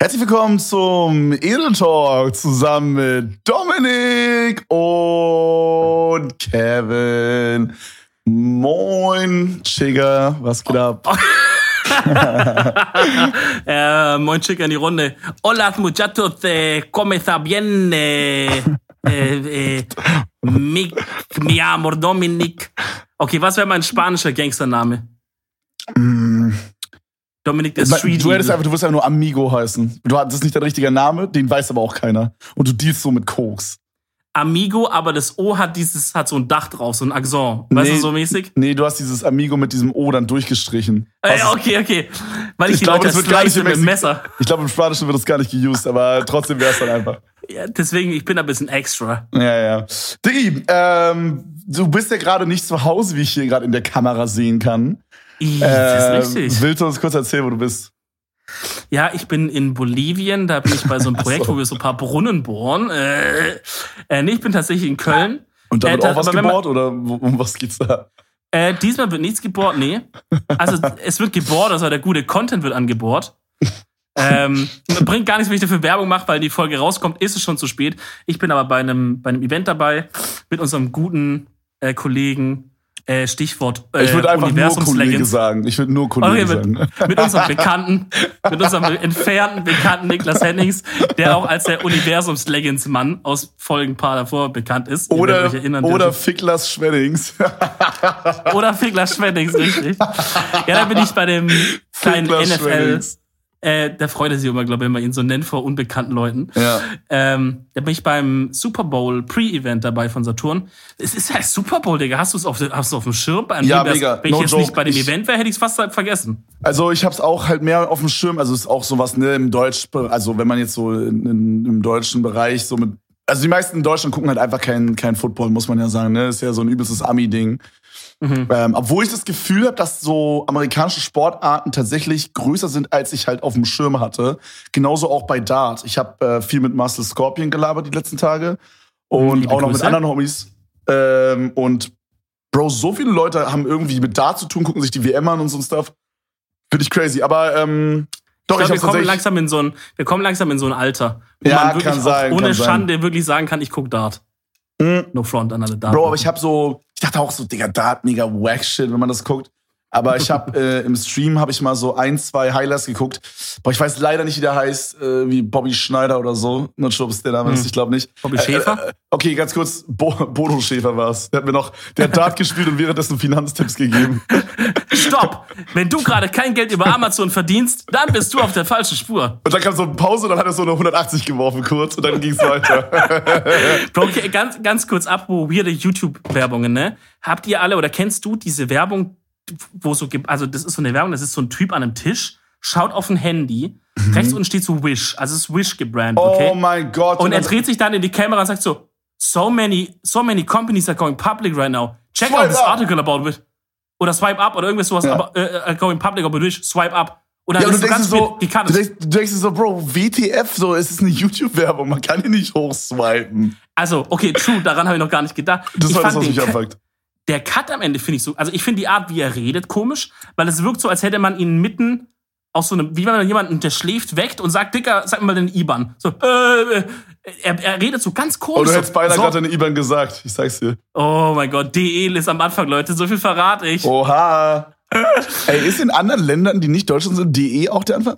Herzlich willkommen zum Edel Talk zusammen mit Dominik und Kevin. Moin, Chigga, was geht ab? äh, moin, Chigga in die Runde. Hola, muchachos, eh, ¿cómo está bien? Eh, eh, eh, mi, mi amor, Dominik. Okay, was wäre mein spanischer Gangstername? Mm. Dominik der Street. Du hättest einfach, du wirst einfach nur Amigo heißen. Du, das ist nicht dein richtiger Name, den weiß aber auch keiner. Und du dealst so mit Koks. Amigo, aber das O hat dieses, hat so ein Dach drauf, so ein Akzent. Weißt nee, du, so mäßig? Nee, du hast dieses Amigo mit diesem O dann durchgestrichen. Äh, okay, okay. Weil ich, ich glaube, das wird gar nicht mit dem Messer. Ich glaube, im Spanischen wird das gar nicht geused, aber trotzdem wäre es dann einfach. Ja, deswegen, ich bin ein bisschen extra. Ja, ja. Diggi, ähm, du bist ja gerade nicht zu Hause, wie ich hier gerade in der Kamera sehen kann. Ich, das ist ähm, richtig. Willst du uns kurz erzählen, wo du bist? Ja, ich bin in Bolivien, da bin ich bei so einem Projekt, so. wo wir so ein paar Brunnen bohren. Äh, äh, nee, ich bin tatsächlich in Köln. Und da wird äh, auch was gebohrt man, oder um was geht's da? Äh, diesmal wird nichts gebohrt, nee. Also es wird gebohrt, also der gute Content wird angebohrt. ähm, bringt gar nichts, wenn ich dafür Werbung mache, weil die Folge rauskommt, ist es schon zu spät. Ich bin aber bei einem, bei einem Event dabei mit unserem guten äh, Kollegen äh, Stichwort äh, Ich würde einfach nur Kollege sagen. Ich würde nur Kollege okay, mit, sagen. Mit unserem Bekannten, mit unserem entfernten Bekannten Niklas Hennings, der auch als der Universums-Legends-Mann aus Folgen paar davor bekannt ist. Oder, oder Ficklas Schweddings. oder Ficklas Schweddings, richtig. Ja, da bin ich bei dem kleinen NFL äh, der freut sich immer, glaube ich, wenn man ihn so nennt vor unbekannten Leuten. Ja. Ähm, da bin ich beim Super Bowl Pre-Event dabei von Saturn. Es ist ja Super Bowl, Digga. Hast du es auf, hast auf dem Schirm? Bei ja, mega. Wenn ich no jetzt joke. nicht bei dem Event wäre, hätte ich es fast vergessen. Also ich habe es auch halt mehr auf dem Schirm. Also es ist auch sowas ne im Deutsch, also wenn man jetzt so in, in, im deutschen Bereich so mit, also die meisten in Deutschland gucken halt einfach kein kein Football, muss man ja sagen. Ne, ist ja so ein übelstes Ami-Ding. Mhm. Ähm, obwohl ich das Gefühl habe, dass so amerikanische Sportarten tatsächlich größer sind, als ich halt auf dem Schirm hatte. Genauso auch bei Dart. Ich habe äh, viel mit Marcel Scorpion gelabert die letzten Tage und Liebe auch noch Grüße. mit anderen Homies. Ähm, und Bro, so viele Leute haben irgendwie mit Dart zu tun, gucken sich die WM an und so ein Stuff. Finde ich crazy. Aber ähm, doch, ich, glaub, ich wir kommen langsam in so ein, wir kommen langsam in so ein Alter, wo ja, man wirklich kann sein, ohne Schande sein. wirklich sagen kann, ich guck Dart. Mhm. No front an alle Dart. Bro, aber ich habe so, ich dachte auch so, Digga, Dart, mega wack shit, wenn man das guckt. Aber ich habe äh, im Stream habe ich mal so ein, zwei Highlights geguckt. Boah, ich weiß leider nicht, wie der heißt, äh, wie Bobby Schneider oder so. Not sure, ob es der Name ist, hm. ich glaube nicht. Bobby Schäfer? Äh, äh, okay, ganz kurz, Bo Bodo Schäfer war's. Der hat mir noch, der hat Dart gespielt und währenddessen Finanztipps gegeben. Stopp! Wenn du gerade kein Geld über Amazon verdienst, dann bist du auf der falschen Spur. Und dann kam so eine Pause und dann hat er so eine 180 geworfen kurz und dann ging's weiter. Bro, okay, ganz, ganz kurz ab, wo weirde YouTube-Werbungen, ne? Habt ihr alle oder kennst du diese Werbung, wo so, also das ist so eine Werbung, das ist so ein Typ an einem Tisch, schaut auf ein Handy, mhm. rechts unten steht so Wish, also es ist Wish gebrandet, okay? Oh mein Gott. Und er dreht sich dann in die Kamera und sagt so, so many, so many companies are going public right now. Check Swipe out this up. article about it. Oder swipe up oder irgendwas sowas, Ja. aber äh, äh, going public about Wish, swipe up. Ja, und du ist so denkst, so, die Karte. du, denkst, du denkst so, Bro, WTF, so, es ist eine YouTube-Werbung, man kann hier nicht hochswipen. Also, okay, true, daran habe ich noch gar nicht gedacht. Das ich war das, was mich anfuckt. Der Cut am Ende finde ich so, also ich finde die Art, wie er redet, komisch, weil es wirkt so, als hätte man ihn mitten aus so einem, wie wenn man jemanden, der schläft, weckt und sagt, Dicker, sag mir mal den IBAN. So, äh, äh, er, er redet so ganz komisch. Und du hättest beinahe so. gerade deine IBAN gesagt, ich sag's dir. Oh mein Gott, DE ist am Anfang, Leute, so viel verrate ich. Oha. Ey, ist in anderen Ländern, die nicht Deutschland sind, DE auch der Anfang?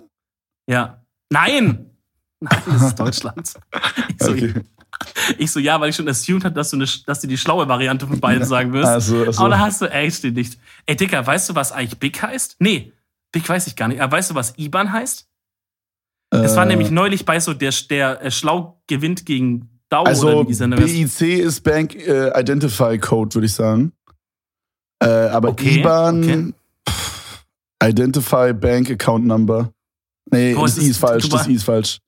Ja. Nein! Nein, das ist Deutschland. Okay. Ich so, ja, weil ich schon assumed habe, dass du, eine, dass du die schlaue Variante von beiden sagen wirst. Also, also. Aber da hast du echt nicht. Ey, Dicker, weißt du, was eigentlich Big heißt? Nee, Big weiß ich gar nicht. Aber weißt du, was IBAN heißt? Das war Äh, nämlich neulich bei so, der, der äh, schlau gewinnt gegen Dau oder Also ist. BIC ist Bank äh, Identify Code, würde ich sagen. Äh, aber Okay, IBAN, okay. pff, Identify Bank Account Number. Nee, Boah, das es I ist- ist falsch, das I ist falsch.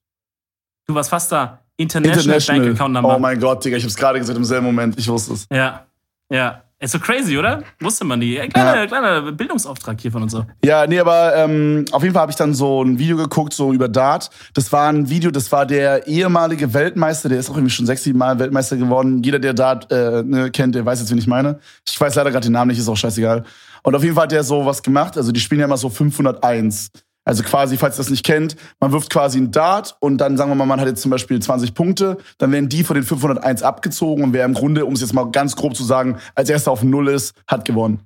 Du warst fast da. International, Bank Account Number. Oh mein Gott, Digga, ich hab's gerade gesagt im selben Moment, ich wusste es. ja, ja. Ist so crazy, oder? Wusste man nie. Kleiner, kleiner Bildungsauftrag hier von uns so. Ja, nee, aber ähm, auf jeden Fall habe ich dann so ein Video geguckt, so über Dart. Das war ein Video, das war der ehemalige Weltmeister, der ist auch irgendwie schon sechs, sieben Mal Weltmeister geworden. Jeder, der Dart äh, ne, kennt, der weiß jetzt, wen ich meine. Ich weiß leider gerade den Namen nicht, ist auch scheißegal. Und auf jeden Fall hat der so was gemacht. Also die spielen ja immer so 501. Also quasi, falls ihr das nicht kennt, man wirft quasi einen Dart und dann sagen wir mal, man hat jetzt zum Beispiel 20 Punkte, dann werden die von den 501 abgezogen und wer im Grunde, um es jetzt mal ganz grob zu sagen, als erster auf Null ist, hat gewonnen.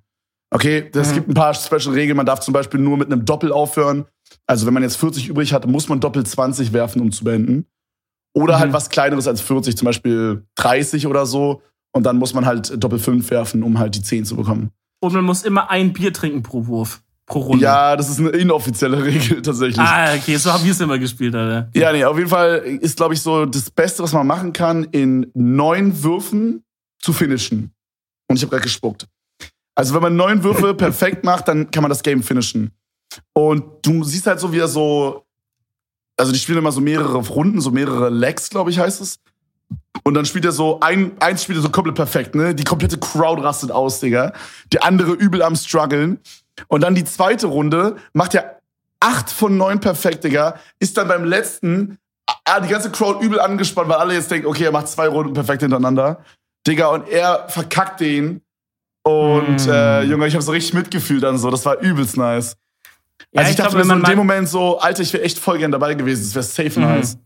Okay, es mhm. gibt ein paar Special-Regeln. Man darf zum Beispiel nur mit einem Doppel aufhören. Also wenn man jetzt 40 übrig hat, muss man doppelt 20 werfen, um zu beenden. Oder halt mhm. halt was kleineres als 40, zum Beispiel 30 oder so. Und dann muss man halt doppelt 5 werfen, um halt die 10 zu bekommen. Und man muss immer ein Bier trinken pro Wurf. Pro Runde. Ja, das ist eine inoffizielle Regel tatsächlich. Ah, okay, so haben wir es immer gespielt, Alter. Ja, nee, auf jeden Fall ist, glaube ich, so das Beste, was man machen kann, in neun Würfen zu finishen. Und ich habe gerade gespuckt. Also wenn man neun Würfe perfekt macht, dann kann man das Game finishen. Und du siehst halt so, wie er so, also die spielen immer so mehrere Runden, so mehrere Legs, glaube ich, heißt es. Und dann spielt er so, ein, eins spielt er so komplett perfekt, ne? Die komplette Crowd rastet aus, Digga. Die andere übel am struggeln. Und dann die zweite Runde macht er acht von neun perfekt, Digga. Ist dann beim letzten, ah, die ganze Crowd übel angespannt, weil alle jetzt denken, okay, er macht zwei Runden perfekt hintereinander. Digga, und er verkackt den und mm. äh, Junge, ich habe so richtig mitgefühlt dann so. Das war übelst nice. Ja, also ich, ich dachte glaub, mir so in dem Moment so, Alter, ich wäre echt voll gern dabei gewesen. Das wäre safe mhm. nice.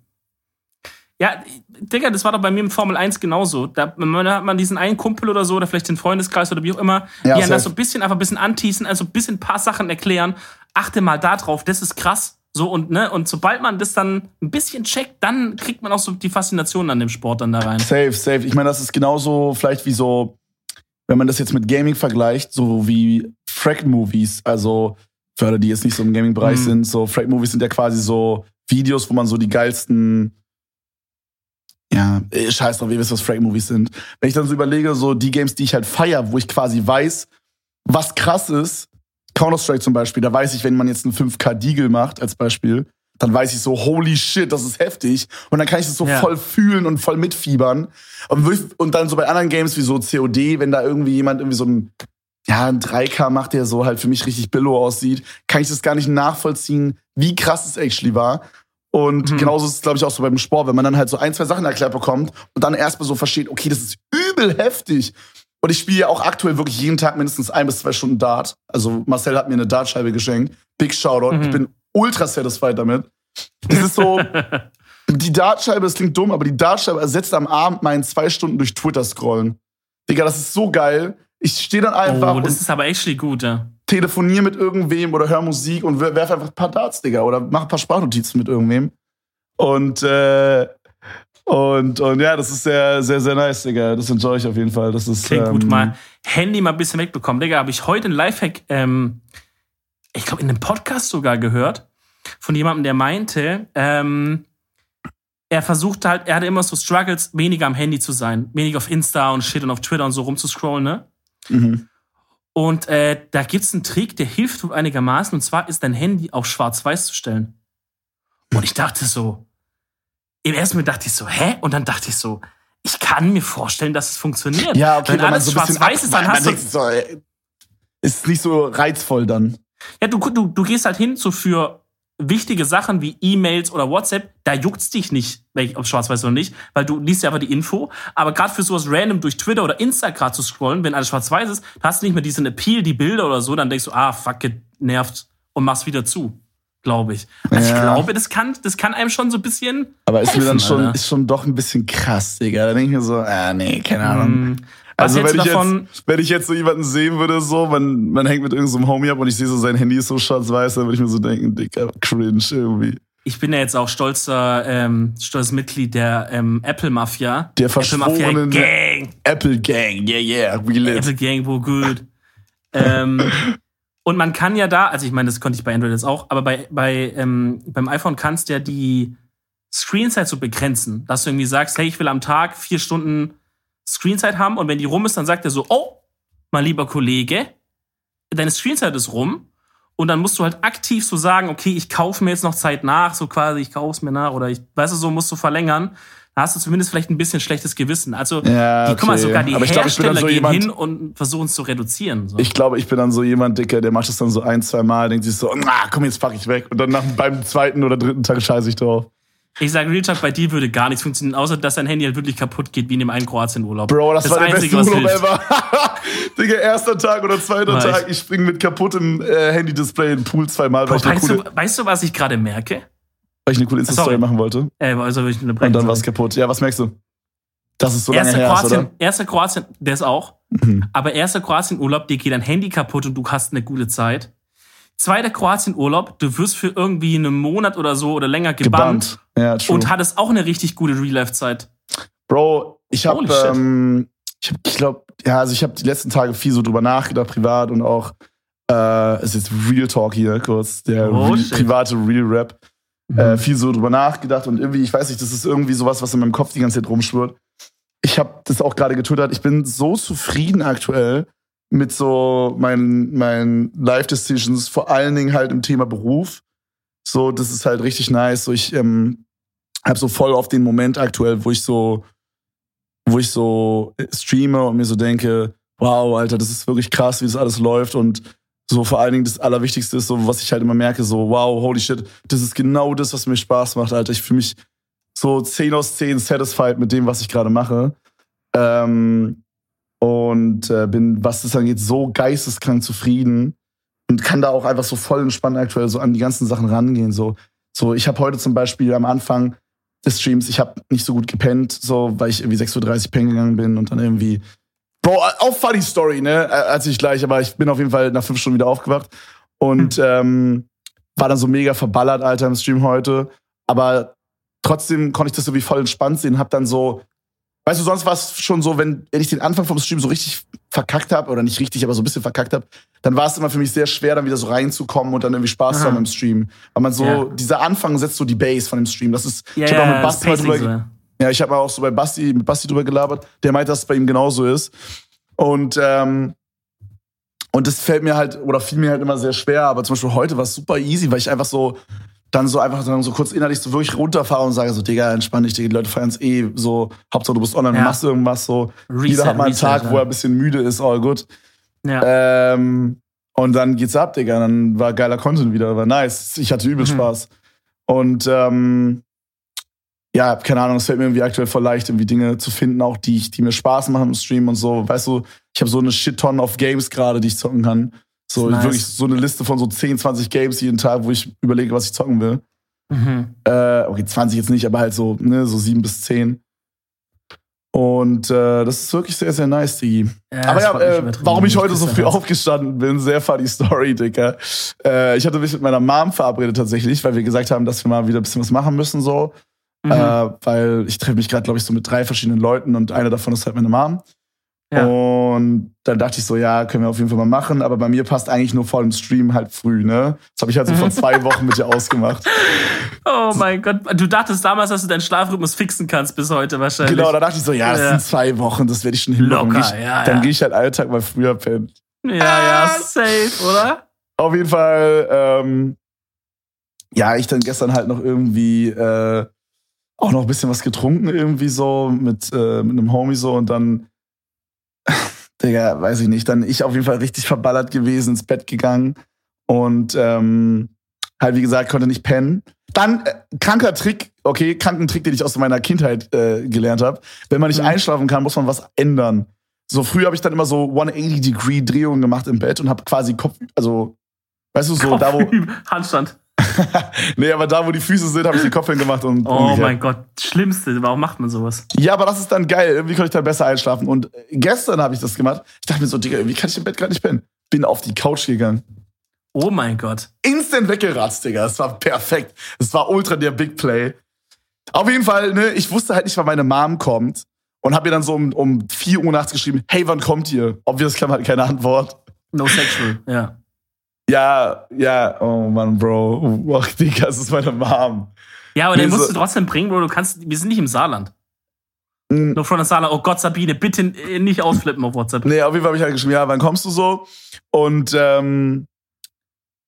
Ja, Digga, das war doch bei mir im Formel 1 genauso. Da man, hat man diesen einen Kumpel oder so, oder vielleicht den Freundeskreis oder wie auch immer, ja, die das so ein bisschen, einfach ein bisschen anteasen, also ein bisschen ein paar Sachen erklären. Achte mal da drauf, das ist krass. So und ne, und sobald man das dann ein bisschen checkt, dann kriegt man auch so die Faszination an dem Sport dann da rein. Safe, safe. Ich meine, das ist genauso vielleicht wie so wenn man das jetzt mit Gaming vergleicht, so wie Frag-Movies, also für alle, die jetzt nicht so im Gaming-Bereich mhm. sind, so Frag-Movies sind ja quasi so Videos, wo man so die geilsten ja, scheiß drauf, ihr wisst, was Frag-Movies sind. Wenn ich dann so überlege, so die Games, die ich halt feier, wo ich quasi weiß, was krass ist, Counter-Strike zum Beispiel, da weiß ich, wenn man jetzt einen 5K-Deagle macht, als Beispiel, dann weiß ich so, holy shit, das ist heftig. Und dann kann ich das so ja. voll fühlen und voll mitfiebern. Und dann so bei anderen Games wie so COD, wenn da irgendwie jemand irgendwie so ein, ja, ein 3K macht, der so halt für mich richtig billow aussieht, kann ich das gar nicht nachvollziehen, wie krass es actually war. Und mhm. genauso ist es, glaube ich, auch so beim Sport, wenn man dann halt so ein, zwei Sachen erklärt bekommt und dann erstmal so versteht, okay, das ist übel heftig. Und ich spiele ja auch aktuell wirklich jeden Tag mindestens ein bis zwei Stunden Dart. Also Marcel hat mir eine Dartscheibe geschenkt. Big Shoutout. Mhm. Ich bin ultra satisfied damit. Das ist so, die Dartscheibe, das klingt dumm, aber die Dartscheibe ersetzt am Abend meinen zwei Stunden durch Twitter scrollen. Digga, das ist so geil. Ich stehe dann einfach. Oh, das ist aber actually gut, ja. Telefoniere mit irgendwem oder höre Musik und werfe einfach ein paar Darts, Digga. Oder mach ein paar Sprachnotizen mit irgendwem. Und, äh, und, und ja, das ist sehr, sehr, sehr nice, Digga. Das enjoy ich auf jeden Fall. Das ist, Klingt ähm, gut, mal Handy mal ein bisschen wegbekommen. Digga, habe ich heute ein Lifehack ähm, ich glaube, in einem Podcast sogar gehört, von jemandem, der meinte, ähm, er versucht halt, er hatte immer so Struggles, weniger am Handy zu sein, weniger auf Insta und Shit und auf Twitter und so rumzuscrollen, ne? Mhm. Und äh, da gibt's einen Trick, der hilft einigermaßen, und zwar ist dein Handy auf schwarz-weiß zu stellen. Und ich dachte so, im ersten Moment dachte ich so, hä? Und dann dachte ich so, ich kann mir vorstellen, dass es funktioniert. Ja, okay, wenn alles so schwarz-weiß ist, dann hast du. So, ist nicht so reizvoll dann. Ja, du, du, du gehst halt hin so für wichtige Sachen wie E-Mails oder WhatsApp, da juckt's dich nicht, ob schwarz-weiß oder nicht, weil du liest ja einfach die Info. Aber gerade für sowas random durch Twitter oder Instagram zu scrollen, wenn alles schwarz-weiß ist, da hast du nicht mehr diesen Appeal, die Bilder oder so, dann denkst du, ah, fuck it, nervt und machst wieder zu. Glaube ich. Also ja. ich glaube, das kann, das kann einem schon so ein bisschen. Aber ist helfen, mir dann schon, ist schon doch ein bisschen krass, Digga. Da denke ich mir so, ah, nee, keine Ahnung. Mm. Was also wenn ich, jetzt, wenn ich jetzt so jemanden sehen würde, so, man, man hängt mit irgendeinem so Homie ab und ich sehe so, sein Handy ist so schwarz-weiß, dann würde ich mir so denken, dicker, cringe irgendwie. Ich bin ja jetzt auch stolzer, ähm, stolzes Mitglied der ähm, Apple-Mafia. Der verschworenen Gang. Apple Gang, yeah, yeah, we live. Apple Gang, wo gut. ähm, und man kann ja da, also ich meine, das konnte ich bei Android jetzt auch, aber bei, bei ähm, beim iPhone kannst du ja die Screenzeit so begrenzen, dass du irgendwie sagst, hey, ich will am Tag vier Stunden Screenzeit haben und wenn die rum ist, dann sagt er so, oh, mein lieber Kollege, deine Screenzeit ist rum. Und dann musst du halt aktiv so sagen, okay, ich kaufe mir jetzt noch Zeit nach, so quasi, ich kaufe es mir nach oder ich, weißt du, so musst du verlängern. Da hast du zumindest vielleicht ein bisschen schlechtes Gewissen. Also, ja, okay. die, guck mal, sogar die Aber Hersteller glaub, so gehen jemand, hin und versuchen es zu reduzieren. So. Ich glaube, ich bin dann so jemand, Dicker, der macht es dann so ein, zwei Mal, denkt sich so, na, komm, jetzt pack ich weg. Und dann nach, beim zweiten oder dritten Tag scheiße ich drauf. Ich sage Real Talk, bei dir würde gar nichts funktionieren, außer dass dein Handy halt wirklich kaputt geht, wie in dem einen Kroatien-Urlaub. Bro, das, das war der Einzige, beste Urlaub ever. Digga, erster Tag oder zweiter Weiß. Tag, ich springe mit kaputtem äh, Handy-Display in den Pool zweimal. Bro, weißt, du, weißt du, was ich gerade merke? Weil ich eine coole Insta-Story machen wollte. Ey, also ich eine Und dann war es kaputt. Ja, was merkst du? Das ist so lange erster her Kroatien, ist, oder? Erster Kroatien, der ist auch. Mhm. Aber erster Kroatien-Urlaub, dir geht dein Handy kaputt und du hast eine gute Zeit. Zweiter Kroatien-Urlaub, du wirst für irgendwie einen Monat oder so oder länger gebannt. gebannt. Ja, und hattest auch eine richtig gute Real-Life-Zeit. Bro, ich hab, ähm, ich, hab, ich glaube, ja, also ich habe die letzten Tage viel so drüber nachgedacht, privat und auch, äh, es ist Real Talk hier kurz, der oh, Real, private Real Rap. Mhm. Äh, viel so drüber nachgedacht und irgendwie, ich weiß nicht, das ist irgendwie sowas, was in meinem Kopf die ganze Zeit rumschwirrt. Ich habe das auch gerade getwittert. Ich bin so zufrieden aktuell mit so meinen, meinen Life Decisions, vor allen Dingen halt im Thema Beruf. So, das ist halt richtig nice. So, ich ähm, habe so voll auf den Moment aktuell, wo ich so, wo ich so streame und mir so denke, wow, Alter, das ist wirklich krass, wie das alles läuft und so vor allen Dingen das Allerwichtigste ist so, was ich halt immer merke, so, wow, holy shit, das ist genau das, was mir Spaß macht, Alter. Ich fühle mich so 10 aus 10 satisfied mit dem, was ich gerade mache. Ähm, und äh, bin, was das angeht, so geisteskrank zufrieden und kann da auch einfach so voll entspannt aktuell so an die ganzen Sachen rangehen. So, so ich habe heute zum Beispiel am Anfang des Streams, ich habe nicht so gut gepennt, so weil ich irgendwie 6.30 Uhr pennen gegangen bin und dann irgendwie Bro, auch funny Story, ne? Als ich gleich, aber ich bin auf jeden Fall nach fünf Stunden wieder aufgewacht und hm. ähm, war dann so mega verballert, Alter, im Stream heute. Aber trotzdem konnte ich das irgendwie voll entspannt sehen, hab dann so Weißt du, sonst war es schon so, wenn, wenn ich den Anfang vom Stream so richtig verkackt habe, oder nicht richtig, aber so ein bisschen verkackt habe, dann war es immer für mich sehr schwer, dann wieder so reinzukommen und dann irgendwie Spaß zu haben im Stream. Weil man so, ja. dieser Anfang setzt so die Base von dem Stream. Das ist, ja, ich habe auch mit Basti mal drüber, so. ja, ich habe auch so bei Basti, mit Basti drüber gelabert, der meint, dass es bei ihm genauso ist. Und, ähm, und das fällt mir halt, oder fiel mir halt immer sehr schwer, aber zum Beispiel heute war es super easy, weil ich einfach so, dann so einfach dann so kurz innerlich so wirklich runterfahre und sage so, Digga, entspann dich, die Leute feiern es eh so, Hauptsache du bist online, ja. machst irgendwas so. Reset, Jeder hat mal einen Reset, Tag, ja. wo er ein bisschen müde ist, all gut. Ja. Ähm, und dann geht's ab, Digga. Dann war geiler Content wieder, war nice. Ich hatte übel mhm. Spaß. Und ähm, ja, keine Ahnung, es fällt mir irgendwie aktuell voll leicht, irgendwie Dinge zu finden, auch die, die mir Spaß machen im Stream und so. Weißt du, ich habe so eine Shit-Ton of Games gerade, die ich zocken kann. So nice. wirklich so eine Liste von so 10, 20 Games jeden Tag, wo ich überlege, was ich zocken will. Mhm. Äh, okay, 20 jetzt nicht, aber halt so, ne, so 7 bis 10. Und äh, das ist wirklich sehr, sehr nice, Digi. Ja, aber ja, äh, warum ich heute so früh aufgestanden bin, sehr funny Story, Dicker. Äh, ich hatte mich mit meiner Mom verabredet tatsächlich, weil wir gesagt haben, dass wir mal wieder ein bisschen was machen müssen, so. Mhm. Äh, weil ich treffe mich gerade, glaube ich, so mit drei verschiedenen Leuten und einer davon ist halt meine Mom. Ja. Und dann dachte ich so, ja, können wir auf jeden Fall mal machen. Aber bei mir passt eigentlich nur vor dem Stream halt früh, ne? Das habe ich halt so vor zwei Wochen mit dir ausgemacht. Oh mein Gott. Du dachtest damals, dass du deinen Schlafrhythmus fixen kannst bis heute wahrscheinlich. Genau, da dachte ich so, ja, das ja. sind zwei Wochen, das werde ich schon hinbekommen. Locker, ich, ja, dann gehe ich halt Alltag mal früher pennen. Ja, ja, safe, oder? Auf jeden Fall, ähm, ja, ich dann gestern halt noch irgendwie äh, auch noch ein bisschen was getrunken, irgendwie so mit, äh, mit einem Homie so und dann Digga, weiß ich nicht. Dann ich auf jeden Fall richtig verballert gewesen, ins Bett gegangen und ähm, halt, wie gesagt, konnte nicht pennen. Dann äh, kranker Trick, okay, kranken Trick, den ich aus meiner Kindheit äh, gelernt habe. Wenn man nicht mhm. einschlafen kann, muss man was ändern. So früh habe ich dann immer so 180-Degree-Drehungen gemacht im Bett und habe quasi Kopf, also, weißt du, so Kopf da wo. Handstand. nee, aber da, wo die Füße sind, habe ich den Kopf hingemacht und. Oh umgekehrt. mein Gott, Schlimmste. Warum macht man sowas? Ja, aber das ist dann geil. Irgendwie konnte ich dann besser einschlafen. Und gestern habe ich das gemacht. Ich dachte mir so, Digga, wie kann ich im Bett gerade nicht pennen? Bin auf die Couch gegangen. Oh mein Gott. Instant weggeratzt, Digga. Es war perfekt. Es war ultra der Big Play. Auf jeden Fall, ne, ich wusste halt nicht, wann meine Mom kommt. Und habe ihr dann so um, um 4 Uhr nachts geschrieben, hey, wann kommt ihr? Obvious kam halt keine Antwort. No sexual, ja. Ja, ja, oh Mann, Bro. Ach, Digga, das ist meine Mom. Ja, aber den musst du trotzdem bringen, Bro. Du kannst, wir sind nicht im Saarland. Mhm. Nur von der Saarland, oh Gott, Sabine, bitte nicht ausflippen auf WhatsApp. Nee, auf jeden Fall habe ich halt geschrieben, ja, wann kommst du so? Und, ähm,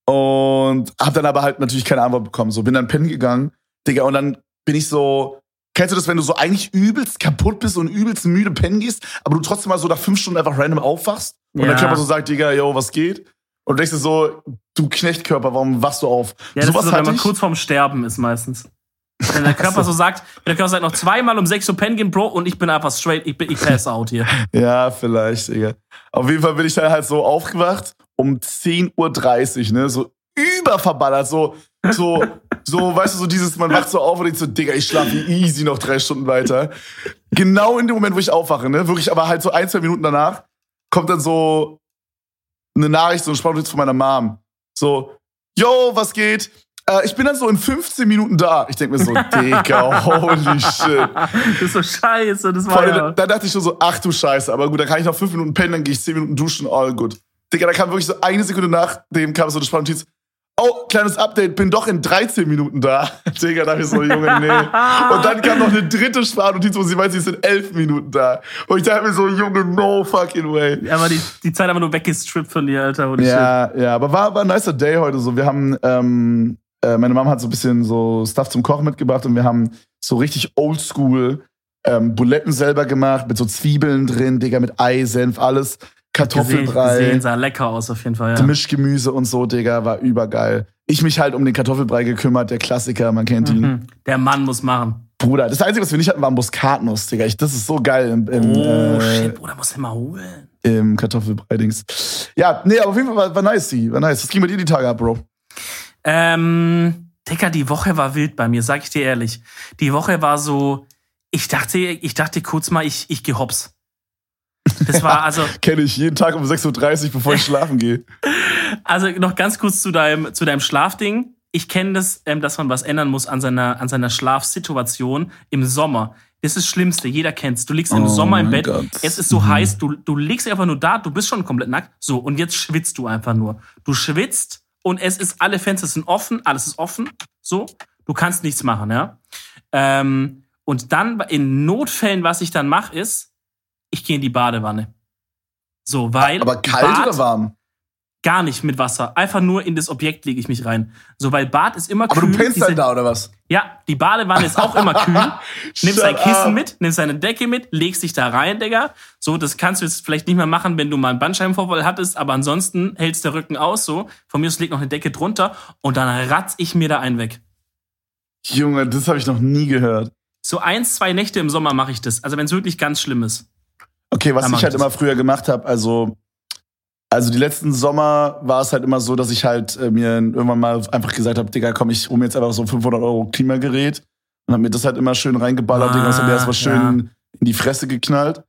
und hab dann aber halt natürlich keine Antwort bekommen. So, bin dann pennen gegangen, Digga, und dann bin ich so, Kennst du das, wenn du so eigentlich übelst kaputt bist und übelst müde pennen gehst, aber du trotzdem mal so nach fünf Stunden einfach random aufwachst und ja. der Körper so sagt, Digga, yo, was geht? Und denkst du so, du Knechtkörper, warum wachst du auf? Ja, das so ist so, wenn man kurz vorm Sterben ist meistens. Wenn der Körper so sagt, wenn der Körper sagt, noch zweimal um 6 Uhr pennen gehen, Bro, und ich bin einfach straight, ich bin, ich pass out hier. Ja, vielleicht, Digga. Auf jeden Fall bin ich dann halt so aufgewacht um 10.30 Uhr, ne, so überverballert, so, so, so, weißt du, so dieses, man wacht so auf und denkt so, Digga, ich schlafe easy noch drei Stunden weiter. Genau in dem Moment, wo ich aufwache, ne, wirklich, aber halt so ein, zwei Minuten danach, kommt dann so eine Nachricht, so ein Sprachnotiz von meiner Mom. So, yo, was geht? Äh, ich bin dann so in 15 Minuten da. Ich denke mir so, Digga, holy shit. Das ist so scheiße, das war Voll, ja. da, da dachte ich schon so, ach du Scheiße, aber gut, dann kann ich noch fünf Minuten pennen, dann gehe ich 10 Minuten duschen, all good. Digga, da kam wirklich so eine Sekunde nach dem kam so eine Sprachnotiz. Oh, kleines Update, bin doch in 13 Minuten da. Digga, da dachte ich so, Junge, nee. Und dann kam noch eine dritte Sprachnotiz, wo sie meint, sie ist in 11 Minuten da. Und ich dachte mir so, Junge, no fucking way. Aber die, die Zeit haben wir nur weggestrippt von dir, Alter. Holy shit. Ja, ja, aber war, war ein nicer Day heute so. Wir haben, ähm, äh, meine Mama hat so ein bisschen so Stuff zum Kochen mitgebracht und wir haben so richtig oldschool ähm, Buletten selber gemacht, mit so Zwiebeln drin, Digga, mit Ei, Senf, alles. Kartoffelbrei, gesehen, sah lecker aus auf jeden Fall, ja. Mischgemüse und so, Digga, war übergeil. Ich mich halt um den Kartoffelbrei gekümmert, der Klassiker, man kennt ihn. Mhm. Der Mann muss machen. Bruder, das Einzige, was wir nicht hatten, war Muskatnuss, Digga. Ich, das ist so geil im, im, Oh, äh, shit, Bruder, muss ich mal holen. im Kartoffelbrei-Dings. Ja, nee, aber auf jeden Fall war, war nice, sie, war nice. Was ging mit dir die Tage ab, Bro? Ähm, Digga, die Woche war wild bei mir, sag ich dir ehrlich. Die Woche war so, ich dachte, ich dachte kurz mal, ich, ich geh hops. Das war also, Kenne ich jeden Tag um 6.30 Uhr, bevor ich schlafen gehe. also noch ganz kurz zu deinem, zu deinem Schlafding. Ich kenne das, ähm, dass man was ändern muss an seiner, an seiner Schlafsituation im Sommer. Das ist das Schlimmste, jeder kennt's. Du liegst im Oh Sommer im Bett, Gott. es ist so Mhm. heiß, du, du liegst einfach nur da, du bist schon komplett nackt. So, und jetzt schwitzt du einfach nur. Du schwitzt und es ist, alle Fenster sind offen, alles ist offen. So, du kannst nichts machen, ja. Ähm, und dann in Notfällen, was ich dann mache, ist, ich gehe in die Badewanne. So, weil. Aber kalt Bad, oder warm? Gar nicht mit Wasser. Einfach nur in das Objekt lege ich mich rein. So, weil Bad ist immer Aber kühl. du pennst dann da, oder was? Ja, die Badewanne ist auch immer kühl. Nimmst Shut ein Kissen up. mit, nimmst eine Decke mit, legst dich da rein, Digga. So, das kannst du jetzt vielleicht nicht mehr machen, wenn du mal einen Bandscheibenvorfall hattest, aber ansonsten hältst der Rücken aus, so. Von mir aus liegt noch eine Decke drunter und dann ratz ich mir da einen weg. Junge, das habe ich noch nie gehört. So eins, zwei Nächte im Sommer mache ich das. Also wenn es wirklich ganz schlimm ist. Okay, was ich halt immer früher gemacht habe, also also die letzten Sommer war es halt immer so, dass ich halt äh, mir irgendwann mal einfach gesagt habe, Digga, komm, ich hole mir jetzt einfach so ein 500 Euro Klimagerät und hab mir das halt immer schön reingeballert, Ah, Digga, das hat mir erstmal schön ja. in die Fresse geknallt.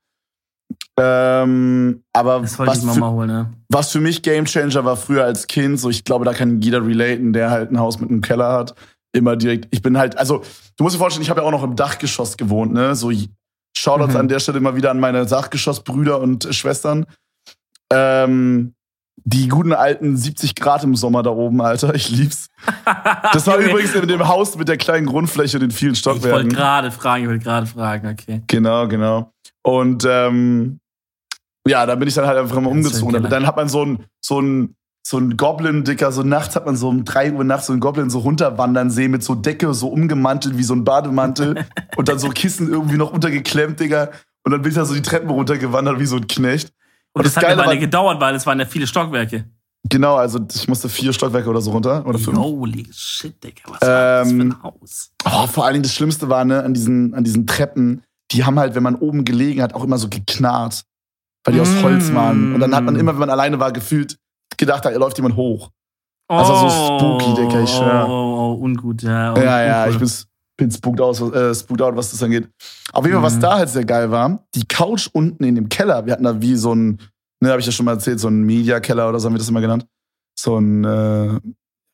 Ähm, aber was für, holen, ne? was für mich Gamechanger war früher als Kind, so ich glaube, da kann jeder relaten, der halt ein Haus mit einem Keller hat, immer direkt. Ich bin halt, also du musst dir vorstellen, ich habe ja auch noch im Dachgeschoss gewohnt, ne? So Shoutouts Mhm. an der Stelle immer wieder an meine Dachgeschossbrüder und Schwestern. Ähm, die guten alten 70 Grad im Sommer da oben, Alter, ich lieb's. Das war übrigens in dem Haus mit der kleinen Grundfläche, den vielen Ich wollte Stockwerken. gerade fragen, ich wollte gerade fragen, okay. Genau, genau. Und ähm, ja, da bin ich dann halt einfach immer umgezogen. Dann hat man so ein, so ein, so ein Goblin, Dicker, so nachts hat man so um 3 Uhr nachts so einen Goblin so runterwandern sehen mit so Decke so umgemantelt wie so ein Bademantel und dann so Kissen irgendwie noch untergeklemmt, Digga. Und dann bin ich da so die Treppen runtergewandert wie so ein Knecht. Und, das, das hat eine Geile Weile war- gedauert, weil es waren ja viele Stockwerke. Genau, also ich musste vier Stockwerke oder so runter. Oder fünf. Holy shit, Digga, was war das für Ähm, ein Haus? Oh, vor allen Dingen das Schlimmste war, ne, an diesen, an diesen Treppen, die haben halt, wenn man oben gelegen hat, auch immer so geknarrt. Weil die aus Holz waren. Und dann hat man immer, wenn man alleine war, gefühlt gedacht, da läuft jemand hoch. Also so spooky, Digga, ich schwör. Oh, oh, oh, ungut, ja. ja, ja, ich bin, bin spooked, aus, äh, spooked out, was das angeht. Auf jeden Fall, was Mhm. da halt sehr geil war, die Couch unten in dem Keller, wir hatten da wie so ein, ne, habe ich ja schon mal erzählt, so ein Media-Keller oder so haben wir das immer genannt. So ein, äh,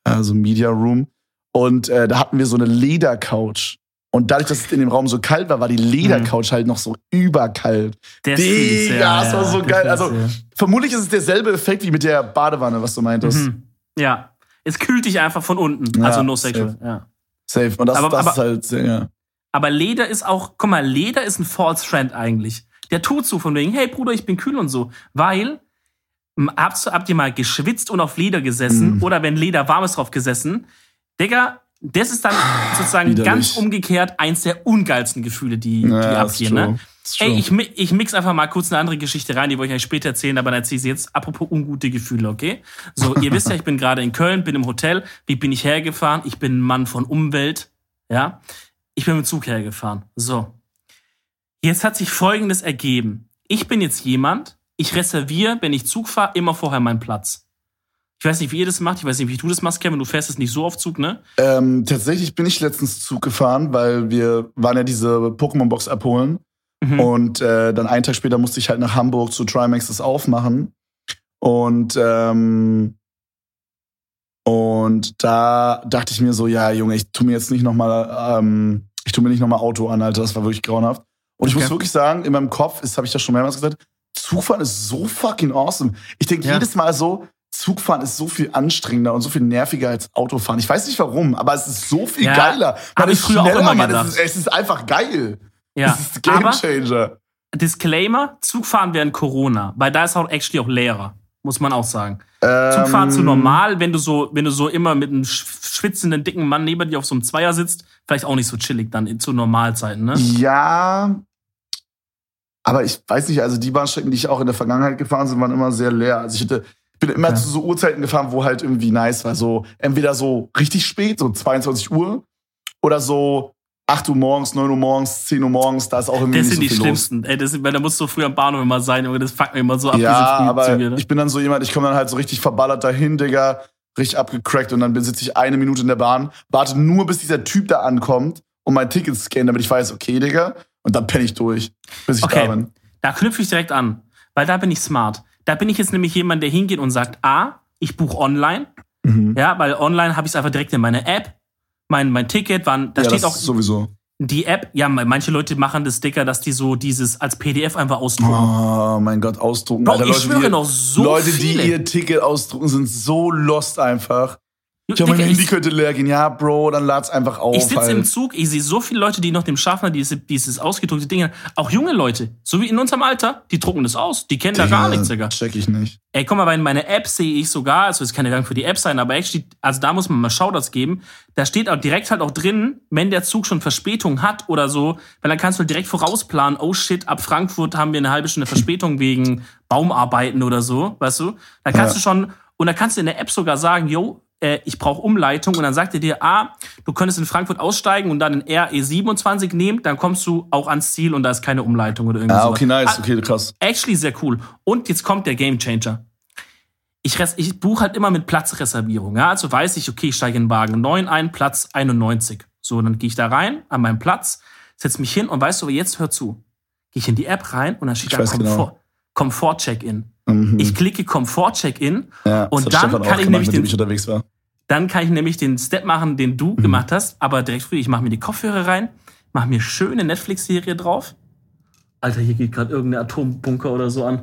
äh, so ein Media-Room. Und äh, da hatten wir so eine Ledercouch. Und dadurch, dass es in dem Raum so kalt war, war die Ledercouch halt noch so überkalt. Das Digga, fies, ja, das war so ja, geil. Also, fies, Vermutlich ist es derselbe Effekt wie mit der Badewanne, was du ja. meintest. Mhm. ja. Es kühlt dich einfach von unten. Ja, also no sexual, safe. ja. Safe. Und das, Aber- das aber- ist halt sehr, ja. Aber Leder ist auch, guck mal, Leder ist ein False Friend eigentlich. Der tut so von wegen, hey Bruder, ich bin kühl und so. Weil, habt, ihr- habt ihr mal geschwitzt und auf Leder gesessen Mm. oder wenn Leder warm ist drauf gesessen? Digga, das ist dann sozusagen Widerlich. ganz umgekehrt eins der ungeilsten Gefühle, die, die Ja, ist abgehen. Ne? Ey, ich, ich mix einfach mal kurz eine andere Geschichte rein, die wollte ich euch später erzählen, aber dann erzähle ich sie jetzt. Apropos ungute Gefühle, okay? So, ihr wisst ja, ich bin gerade in Köln, bin im Hotel. Wie bin ich hergefahren? Ich bin ein Mann von Umwelt, ja? Ich bin mit dem Zug hergefahren. So. Jetzt hat sich Folgendes ergeben. Ich bin jetzt jemand, ich reserviere, wenn ich Zug fahre, immer vorher meinen Platz. Ich weiß nicht, wie ihr das macht. Ich weiß nicht, wie du das machst, Kevin. Du fährst es nicht so auf Zug, ne? Ähm, tatsächlich bin ich letztens Zug gefahren, weil wir waren ja diese Pokémon-Box abholen. Mhm. Und äh, dann einen Tag später musste ich halt nach Hamburg zu Trimax das aufmachen. Und ähm, und da dachte ich mir so, ja, Junge, ich tu mir jetzt nicht nochmal, ähm, ich tu mir nicht nochmal Auto an, Alter. Das war wirklich grauenhaft. Und ich muss wirklich sagen, in meinem Kopf ist, habe ich das schon mehrmals gesagt, Zugfahren ist so fucking awesome. Ich denke ja. jedes Mal so, Zugfahren ist so viel anstrengender und so viel nerviger als Autofahren. Ich weiß nicht warum, aber es ist so viel ja, geiler. Man ist früher schneller, auch immer man. Es, ist, es ist einfach geil. Ja. Es ist Game Changer. Disclaimer: Zugfahren während Corona, weil da ist auch actually auch leerer, muss man auch sagen. Ähm, Zugfahren zu normal, wenn du so, wenn du so immer mit einem schwitzenden dicken Mann neben dir auf so einem Zweier sitzt, vielleicht auch nicht so chillig dann zu Normalzeiten, ne? Ja, aber ich weiß nicht, also die Bahnstrecken, die ich auch in der Vergangenheit gefahren bin, waren immer sehr leer. Also ich hatte, bin immer ja. zu so Uhrzeiten gefahren, wo halt irgendwie nice war. So entweder so richtig spät, so 22 Uhr, oder so 8 Uhr morgens, 9 Uhr morgens, 10 Uhr morgens, da ist auch irgendwie Das sind so die schlimmsten. Ey, das, da musst du früher am Bahnhof immer sein, aber das fuckt mir immer so ab. Ja, aber Züge, ne? ich bin dann so jemand, ich komme dann halt so richtig verballert dahin, Digga, richtig abgecrackt und dann sitze ich eine Minute in der Bahn, warte nur, bis dieser Typ da ankommt und mein Ticket scannen, damit ich weiß, okay, Digga, und dann penne ich durch, bis ich okay. da bin. Da knüpfe ich direkt an, weil da bin ich smart. Da bin ich jetzt nämlich jemand, der hingeht und sagt, A, ich buche online. Mhm. Ja, weil online habe ich es einfach direkt in meine App. Mein, mein Ticket, wann, da ja, steht auch. Sowieso. Die App, ja, manche Leute machen das Sticker, dass die so dieses als PDF einfach ausdrucken. Oh mein Gott, ausdrucken. Doch, Alter, ich Leute, schwöre die, noch so Leute, viele. die ihr Ticket ausdrucken, sind so lost einfach. Ja, mein Handy könnte leer gehen. Ja, Bro, dann lad's einfach auf. Ich sitze halt. im Zug, ich sehe so viele Leute, die noch dem Schaffner diese, dieses ausgedruckte Ding Auch junge Leute, so wie in unserem Alter, die drucken das aus. Die kennen Digga, da gar nichts, Digga. Check ich nicht. Ey, guck mal, in meiner App sehe ich sogar, also es kann ja gar nicht für die App sein, aber actually, also da muss man mal Shoutouts geben. Da steht auch direkt halt auch drin, wenn der Zug schon Verspätung hat oder so, weil dann kannst du direkt vorausplanen, oh shit, ab Frankfurt haben wir eine halbe Stunde Verspätung wegen Baumarbeiten oder so, weißt du? Da kannst ja. du schon, und da kannst du in der App sogar sagen, yo, äh, ich brauche Umleitung und dann sagt er dir, ah, du könntest in Frankfurt aussteigen und dann den RE27 nehmen, dann kommst du auch ans Ziel und da ist keine Umleitung oder irgendwas. Ah, okay, nice, okay, krass. Actually sehr cool. Und jetzt kommt der Gamechanger. Ich, ich buche halt immer mit Platzreservierung. Ja? Also weiß ich, okay, ich steige in Wagen 9 ein, Platz 91. So, dann gehe ich da rein an meinen Platz, setze mich hin und weißt du, jetzt hör zu. Gehe ich in die App rein und dann steht da Komfort, genau. Komfort Check-in. Mhm. Ich klicke Komfort Check-in ja, und dann kann ich nämlich den, war. dann kann ich nämlich den Step machen, den du mhm. gemacht hast, aber direkt früh. Ich mache mir die Kopfhörer rein, mache mir schöne Netflix-Serie drauf. Alter, hier geht gerade irgendein Atombunker oder so an.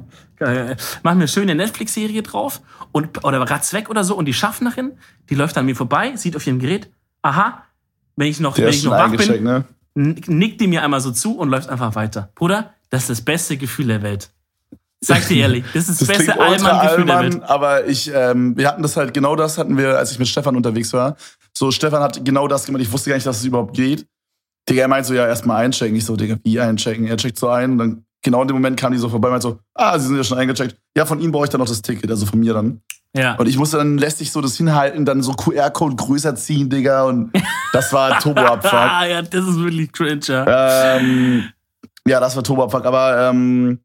Mach mir schöne Netflix-Serie drauf und oder Ratz weg oder so und die Schaffnerin, die läuft an mir vorbei, sieht auf ihrem Gerät, aha, wenn ich noch, wenn ich noch wach bin, ne? nickt die mir einmal so zu und läuft einfach weiter. Bruder, das ist das beste Gefühl der Welt. Sag dir ehrlich, das ist das, das beste Allmann-Gefühl der Welt. Aber ich, ähm, wir hatten das halt, genau das hatten wir, als ich mit Stefan unterwegs war. So, Stefan hat genau das gemacht. Ich wusste gar nicht, dass es überhaupt geht. Digga, er meint so, ja, erstmal einchecken. Ich so, Digga, wie einchecken? Er checkt so ein. Und dann, genau in dem Moment kam die so vorbei und meint so, ah, sie sind ja schon eingecheckt. Ja, von ihm brauche ich dann noch das Ticket, also von mir dann. Ja. Und ich musste dann lässt sich so das hinhalten, dann so QR-Code größer ziehen, Digga. Und das war Turbo-Abfuck. ja, das ist wirklich cringe, ja. Ähm, ja, das war Turbo-Abfuck. Aber ähm,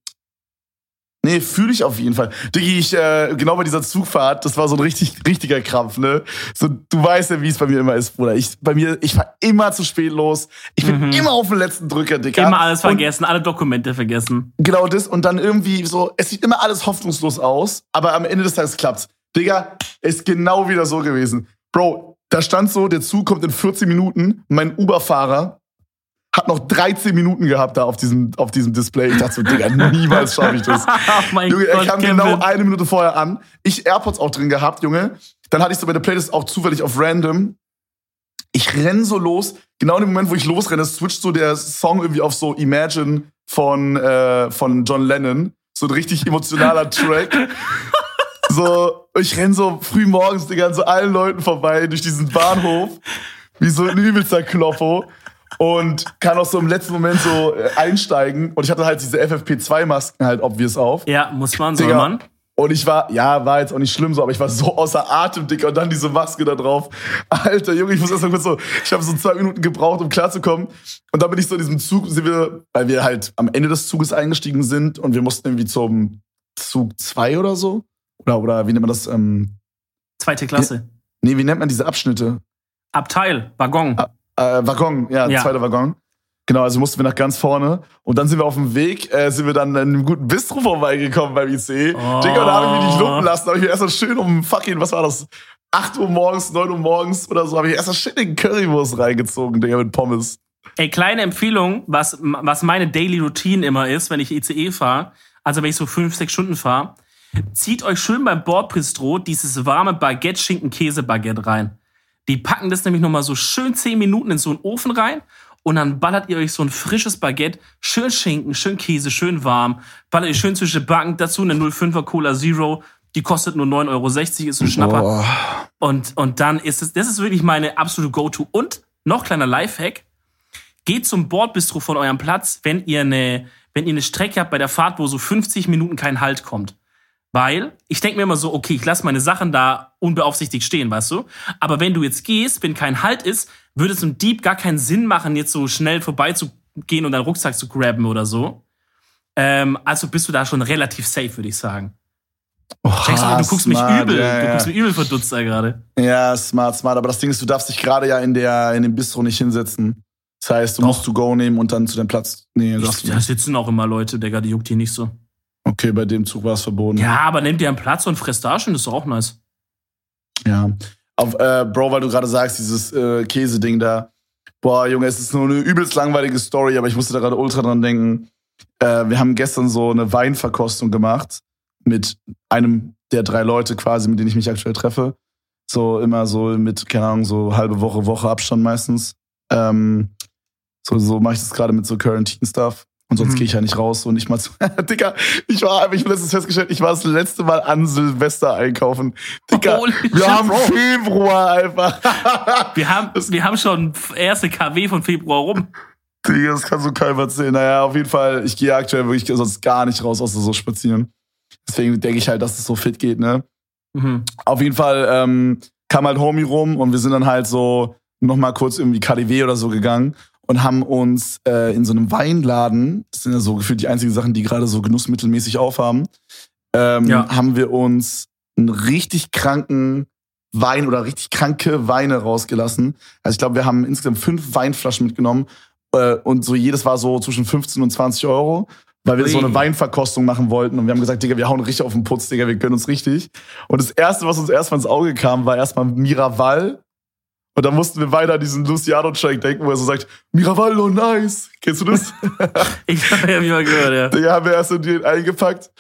Nee, fühle ich auf jeden Fall. Diggi, ich, äh, genau bei dieser Zugfahrt, das war so ein richtig, richtiger Krampf, ne? So, du weißt ja, wie es bei mir immer ist, Bruder. Ich, bei mir, ich fahr immer zu spät los. Ich bin mhm. immer auf dem letzten Drücker, Digga. Immer alles vergessen, und, alle Dokumente vergessen. Genau das. Und dann irgendwie so, es sieht immer alles hoffnungslos aus, aber am Ende des Tages klappt's. Digga, ist genau wieder so gewesen. Bro, da stand so, der Zug kommt in 14 Minuten. Mein Uber-Fahrer hat noch 13 Minuten gehabt da auf diesem, auf diesem Display. Ich dachte so, Digga, niemals schaffe ich das. oh Junge, er kam Kevin. genau eine Minute vorher an. Ich AirPods auch drin gehabt, Junge. Dann hatte ich so meine Playlist auch zufällig auf random. Ich renn so los. Genau in dem Moment, wo ich losrenne, switcht so der Song irgendwie auf so Imagine von, äh, von John Lennon. So ein richtig emotionaler Track. So, ich renn so früh morgens, Digga, an so allen Leuten vorbei durch diesen Bahnhof. Wie so ein übelster Kloppo und kann auch so im letzten Moment so äh, einsteigen. Und ich hatte halt diese FFP2-Masken halt obvious auf. Ja, muss man, soll man. Und ich war, ja, war jetzt auch nicht schlimm so, aber ich war so außer Atem, Dicker. Und dann diese Maske da drauf. Alter, Junge, ich muss erst mal kurz so, ich habe so zwei Minuten gebraucht, um klarzukommen. Und dann bin ich so in diesem Zug, sind wir, weil wir halt am Ende des Zuges eingestiegen sind und wir mussten irgendwie zum Zug zwei oder so. Oder, oder wie nennt man das? Ähm, Zweite Klasse. nee, wie nennt man diese Abschnitte? Abteil, Waggon. Ah, Äh, Waggon, ja, Ja. zweiter Waggon. Genau, also mussten wir nach ganz vorne. Und dann sind wir auf dem Weg, äh, sind wir dann in einem guten Bistro vorbeigekommen beim IC. Oh. Digga, da habe ich mich nicht lumpen lassen. Da habe ich mir erst mal schön um fucking, was war das? 8 Uhr morgens, 9 Uhr morgens oder so, habe ich erst mal schön den Currywurst reingezogen, Digga, mit Pommes. Ey, kleine Empfehlung, was, was meine Daily Routine immer ist, wenn ich ICE fahre, also wenn ich so fünf, sechs Stunden fahre, zieht euch schön beim Bordbistro dieses warme Baguette-Schinken-Käse-Baguette rein. Die packen das nämlich nochmal so schön zehn Minuten in so einen Ofen rein und dann ballert ihr euch so ein frisches Baguette, schön Schinken, schön Käse, schön warm, ballert ihr schön zwischen Backen, dazu eine 05er Cola Zero, die kostet nur 9,60 Euro, ist ein Schnapper. Boah. Und, und dann ist es, das ist wirklich meine absolute Go-To. Und noch kleiner Lifehack. Geht zum Bordbistro von eurem Platz, wenn ihr eine, wenn ihr eine Strecke habt bei der Fahrt, wo so 50 Minuten kein Halt kommt. Weil ich denke mir immer so, okay, ich lasse meine Sachen da unbeaufsichtigt stehen, weißt du? Aber wenn du jetzt gehst, wenn kein Halt ist, würde es im Dieb gar keinen Sinn machen, jetzt so schnell vorbeizugehen und deinen Rucksack zu grabben oder so. Ähm, also bist du da schon relativ safe, würde ich sagen. Checkst du, du guckst mich smart, übel, ja, du ja. guckst mich übel verdutzt da gerade. Ja, smart, smart. Aber das Ding ist, du darfst dich gerade ja in, der, in dem Bistro nicht hinsetzen. Das heißt, du Doch. musst to go nehmen und dann zu deinem Platz. Nee, du Da sitzen auch immer Leute, Digga, die juckt hier nicht so. Okay, bei dem Zug war es verboten. Ja, aber nehmt dir einen Platz und frisst da schon, das ist doch auch nice. Ja. Auf, äh, Bro, weil du gerade sagst, dieses äh, Käse-Ding da. Boah, Junge, es ist nur eine übelst langweilige Story, aber ich musste da gerade ultra dran denken. Äh, wir haben gestern so eine Weinverkostung gemacht mit einem der drei Leute quasi, mit denen ich mich aktuell treffe. So immer so mit, keine Ahnung, so halbe Woche, Woche Abstand meistens. Ähm, so so mache ich das gerade mit so Quarantine-Stuff. Und sonst Mhm. gehe ich ja nicht raus und nicht mal zu. Digga, ich war, ich letztens festgestellt, ich war das letzte Mal an Silvester einkaufen. Digga, Holy wir haben Bro. Februar einfach. Wir haben, wir haben schon erste KW von Februar rum. Digga, das kann so keinem erzählen. Naja, auf jeden Fall, ich gehe aktuell wirklich sonst gar nicht raus, außer so spazieren. Deswegen denke ich halt, dass es so fit geht, ne? Mhm. Auf jeden Fall ähm, kam halt Homie rum und wir sind dann halt so nochmal kurz irgendwie KDW oder so gegangen und haben uns äh, in so einem Weinladen, das sind ja so gefühlt die einzigen Sachen, die gerade so genussmittelmäßig aufhaben, ähm, Ja. haben wir uns einen richtig kranken Wein oder richtig kranke Weine rausgelassen. Also ich glaube, wir haben insgesamt fünf Weinflaschen mitgenommen äh, und so jedes war so zwischen 15 und 20 Euro, weil wir so eine Weinverkostung machen wollten und wir haben gesagt, Digga, wir hauen richtig auf den Putz, Digga, wir können uns richtig. Und das erste, was uns erstmal ins Auge kam, war erstmal Miraval. Und dann mussten wir weiter an diesen Luciano-Track denken, wo er so sagt, Miraval, oh nice. Kennst du das? Ich habe ja mal gehört, ja. Digga, haben wir erst so den eingepackt.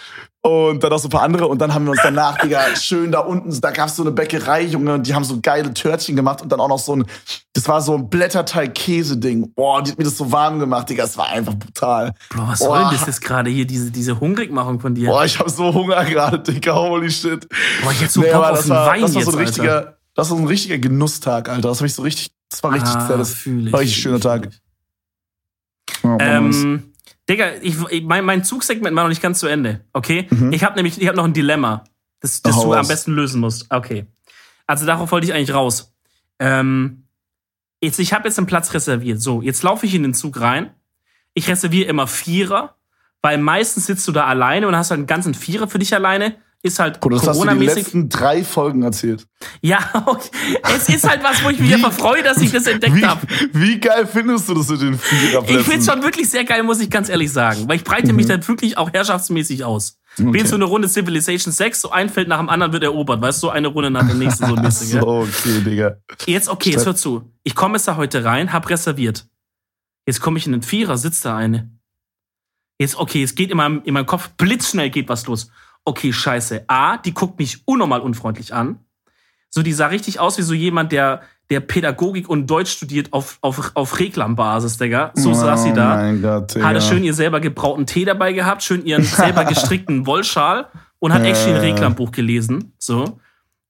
Und dann noch so ein paar andere. Und dann haben wir uns danach, Digga, schön da unten, da gab's so eine Bäckerei, Junge, und die haben so geile Törtchen gemacht und dann auch noch so ein, das war so ein Blätterteig-Käse-Ding. Boah, die hat mir das so warm gemacht, Digga, das war einfach brutal. Bro, was Boah. soll denn das jetzt gerade hier, diese, diese Hungrigmachung von dir? Boah, ich hab so Hunger gerade, Digga, holy shit. Boah, jetzt so Nee, Bock auf war, Wein das war jetzt, so ein richtiger, das war so ein richtiger Genusstag, Alter. Das war ich so richtig, das war richtig, ah, das ich, war richtig schöner Tag. Ja, Mamas. Ähm, Digga, ich, ich, mein, mein Zugsegment war noch nicht ganz zu Ende, okay? Mhm. Ich habe nämlich, ich habe noch ein Dilemma, das, das Hau du am raus. besten lösen musst. Okay. Also darauf wollte ich eigentlich raus. Ähm, jetzt, ich habe jetzt einen Platz reserviert. So, jetzt laufe ich in den Zug rein. Ich reserviere immer Vierer, weil meistens sitzt du da alleine und hast halt einen ganzen Vierer für dich alleine. Ist halt Bruder, das hast du die Corona-mäßig. letzten drei Folgen erzählt. Ja, okay. es ist halt was, wo ich mich Wie- einfach freue, dass ich das entdeckt habe. wie geil findest du das mit den Viererplätzen? Ich find's schon wirklich sehr geil, muss ich ganz ehrlich sagen. Weil ich breite mich dann wirklich auch herrschaftsmäßig aus. Mhm. Okay. jetzt so eine Runde Civilization 6, so ein Feld nach dem anderen wird erobert, weißt du, so eine Runde nach der nächsten, so Ach mäßig. so, okay, Digga. Jetzt, okay, jetzt hör zu. Ich komme jetzt da heute rein, hab reserviert. Jetzt komme ich in den Vierer, sitzt da eine. Jetzt, okay, es geht in meinem, in meinem Kopf, blitzschnell geht was los. Okay, scheiße. A, die guckt mich unnormal unfreundlich an. So, die sah richtig aus wie so jemand, der, der Pädagogik und Deutsch studiert auf, auf, auf Reklambasis, Digga. So saß sie da. Oh mein Gott, Digga. Hatte schön ihr selber gebrauten Tee dabei gehabt, schön ihren selber gestrickten Wollschal und hat actually ein Äh. Reklambuch gelesen. So.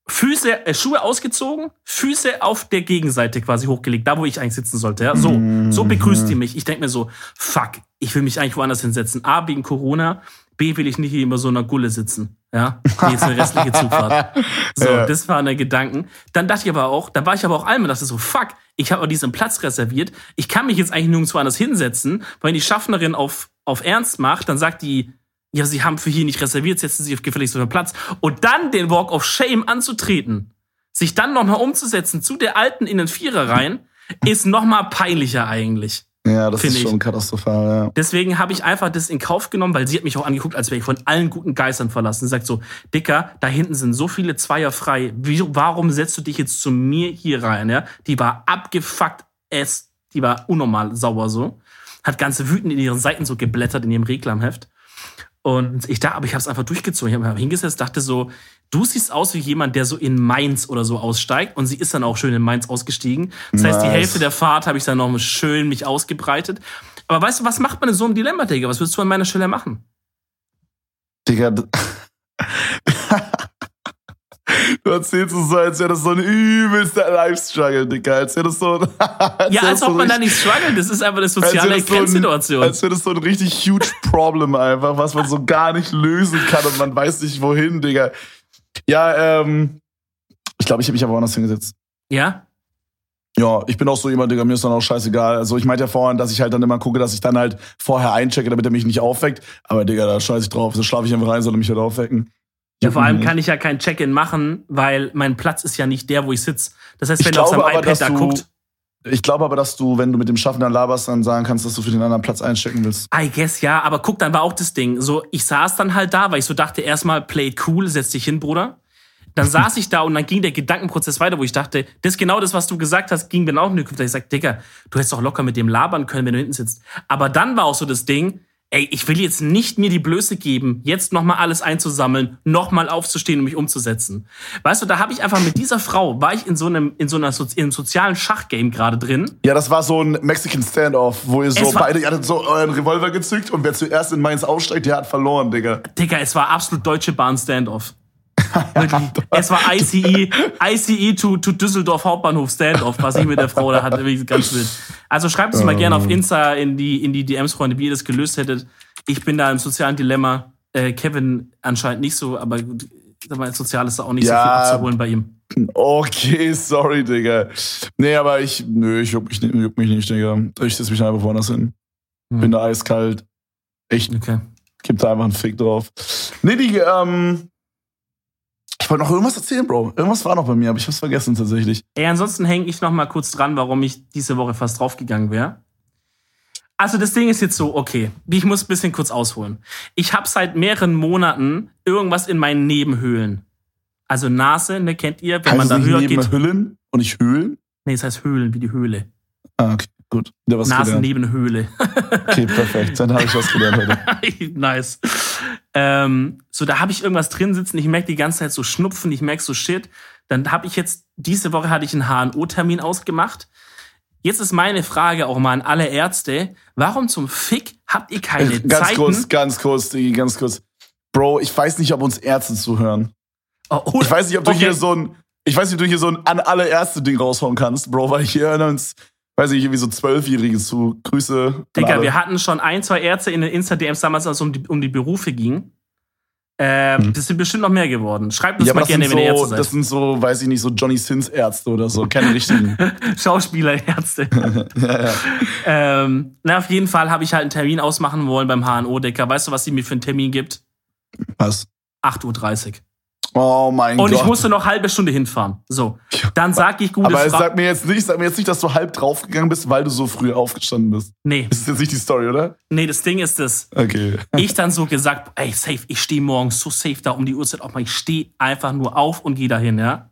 Füße, äh, Schuhe ausgezogen, Füße auf der Gegenseite quasi hochgelegt, da wo ich eigentlich sitzen sollte. Ja? So, so begrüßt die mich. Ich denke mir so, fuck, ich will mich eigentlich woanders hinsetzen. A, wegen Corona, B will ich nicht hier immer so einer Gulle sitzen. Ja, die jetzt eine restliche Zugfahrt. So, Ja. das waren der Gedanken. Dann dachte ich aber auch, da war ich aber auch einmal, dachte so, fuck, ich habe diesen Platz reserviert. Ich kann mich jetzt eigentlich nirgendwo anders hinsetzen, weil wenn die Schaffnerin auf, auf Ernst macht, dann sagt die, ja, sie haben für hier nicht reserviert, setzen sie auf gefälligst auf den Platz. Und dann den Walk of Shame anzutreten, sich dann nochmal umzusetzen zu der alten in den Vierer rein, ist nochmal peinlicher eigentlich. Ja, das ist ich. schon katastrophal, ja. Deswegen habe ich einfach das in Kauf genommen, weil sie hat mich auch angeguckt, als wäre ich von allen guten Geistern verlassen. Sie sagt so, Dicker, da hinten sind so viele Zweier frei. Wie, warum setzt du dich jetzt zu mir hier rein? Ja? Die war abgefuckt, es, die war unnormal sauer so. Hat ganze wütend in ihren Seiten so geblättert in ihrem Reklamheft. Und ich da, aber ich habe es einfach durchgezogen. Ich habe mich hingesetzt, dachte so, du siehst aus wie jemand, der so in Mainz oder so aussteigt. Und sie ist dann auch schön in Mainz ausgestiegen. Das heißt, die Nice. Hälfte der Fahrt habe ich dann noch schön mich ausgebreitet. Aber weißt du, was macht man in so einem Dilemma, Digga? Was würdest du an meiner Stelle machen? Digga. Du erzählst es so, als wäre das so ein übelster Life-Struggle, Digga. Als wäre das so ein. Ja, als ob so man da nicht struggelt. Das ist einfach eine als soziale das so ein- Grenzsituation. Als wäre das so ein richtig huge Problem einfach, was man so gar nicht lösen kann und man weiß nicht wohin, Digga. Ja, ähm. Ich glaube, ich habe mich aber woanders hingesetzt. Ja? Ja, ich bin auch so jemand, Digga, mir ist dann auch scheißegal. Also ich meinte ja vorhin, dass ich halt dann immer gucke, dass ich dann halt vorher einchecke, damit er mich nicht aufweckt. Aber Digga, da scheiße ich drauf. So schlafe ich einfach rein, soll er mich halt aufwecken. Ja, vor allem Mhm. kann ich ja kein Check-in machen, weil mein Platz ist ja nicht der, wo ich sitze. Das heißt, Ich wenn er auf seinem iPad da guckt, Ich glaube aber, dass du, wenn du mit dem Schaffner laberst, dann sagen kannst, dass du für den anderen Platz einchecken willst. I guess ja, aber guck, dann war auch das Ding. So, ich saß dann halt da, weil ich so dachte, erstmal play it cool, setz dich hin, Bruder. Dann saß ich da und dann ging der Gedankenprozess weiter, wo ich dachte, das ist genau das, was du gesagt hast, ging mir auch in die Kopf. Ich sag, Digga, du hättest doch locker mit dem labern können, wenn du hinten sitzt. Aber dann war auch so das Ding, ey, ich will jetzt nicht mir die Blöße geben, jetzt nochmal alles einzusammeln, nochmal aufzustehen und mich umzusetzen. Weißt du, da habe ich einfach mit dieser Frau, war ich in so einem, in so einer so, in einem sozialen Schachgame gerade drin. Ja, das war so ein Mexican Standoff, wo ihr so war- beide, ihr hattet so euren Revolver gezückt und wer zuerst in Mainz aussteigt, der hat verloren, Digga. Digga, es war absolut Deutsche Bahn Standoff. Es war ICE, ICE to, to Düsseldorf Hauptbahnhof Standoff, was ich mit der Frau da hatte. Wirklich ganz wild. Also schreibt es mal gerne auf Insta in die, in die DMs, Freunde, wie ihr das gelöst hättet. Ich bin da im sozialen Dilemma. Äh, Kevin anscheinend nicht so, aber gut, sag mal, sozial ist da auch nicht so Ja. viel abzuholen bei ihm. Okay, sorry, Digga. Nee, aber ich, nö, ich juck mich, nicht- juck mich nicht, Digga. Ich setze mich einfach woanders hin. Hm. Bin da eiskalt. Echt, Okay. gib da einfach einen Fick drauf. Nee, die, ähm, ich wollte noch irgendwas erzählen, Bro. Irgendwas war noch bei mir, aber ich hab's vergessen tatsächlich. Ey, ansonsten hänge ich noch mal kurz dran, warum ich diese Woche fast draufgegangen wäre. Also das Ding ist jetzt so, okay, ich muss ein bisschen kurz ausholen. Ich habe seit mehreren Monaten irgendwas in meinen Nebenhöhlen. Also Nase, ne, kennt ihr, wenn man Heißt da es nicht höher geht. Hüllen und nicht Höhlen? Nee, es heißt Höhlen, wie die Höhle. Ah, okay, gut. Wieder was Nasen gelernt. neben Höhle. Okay, perfekt. Dann habe ich was gelernt heute. nice. Ähm, so, da habe ich irgendwas drin sitzen. Ich merke die ganze Zeit so Schnupfen. Ich merke so Shit. Dann habe ich jetzt, diese Woche hatte ich einen HNO-Termin ausgemacht. Jetzt ist meine Frage auch mal an alle Ärzte. Warum zum Fick habt ihr keine ganz Zeiten? kurz, ganz kurz, Digi, ganz kurz. Bro, ich weiß nicht, ob uns Ärzte zuhören. Oh, oh, Ich weiß nicht, ob du okay. hier so ein, ich weiß nicht, ob du hier so ein an alle Ärzte-Ding raushauen kannst, Bro, weil hier hören uns, weiß ich, irgendwie so Zwölfjährige zu. Grüße. Digga, wir hatten schon ein, zwei Ärzte in den Insta-DMs damals, als es um die, um die Berufe ging. Ähm, Das sind bestimmt noch mehr geworden. Schreibt uns Hm. ja, mal gerne, wenn ihr Ärzte seid. das sind so, weiß ich nicht, so Johnny Sins Ärzte oder so, keine richtigen. Schauspielerärzte. ja, ja. ähm, na, auf jeden Fall habe ich halt einen Termin ausmachen wollen beim HNO-Decker. Weißt du, was sie mir für einen Termin gibt? Was? 8.30 Uhr. Oh mein Und Gott. ich musste noch halbe Stunde hinfahren. So. Dann sag ich, gute aber sag mir jetzt nicht, sag mir jetzt nicht, dass du halb draufgegangen bist, weil du so früh aufgestanden bist. Nee, Das ist jetzt nicht die Story, oder? nee, das Ding ist das. Okay. Ich dann so gesagt, ey, safe, ich stehe morgens so safe da um die Uhrzeit auf. Ich stehe einfach nur auf und gehe dahin, ja.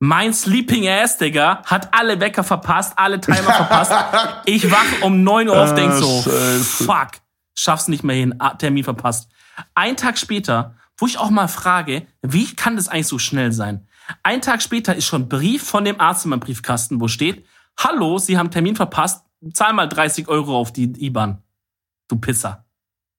Mein Sleeping Ass, Digga, hat alle Wecker verpasst, alle Timer verpasst. Ich wach um 9 Uhr auf, Ah, denk so, Scheiße. fuck, schaff's nicht mehr hin, Ah, Termin verpasst. Ein Tag später, wo ich auch mal frage, wie kann das eigentlich so schnell sein? Ein Tag später ist schon ein Brief von dem Arzt in meinem Briefkasten, wo steht, hallo, Sie haben Termin verpasst, zahl mal 30 Euro auf die IBAN. Du Pisser.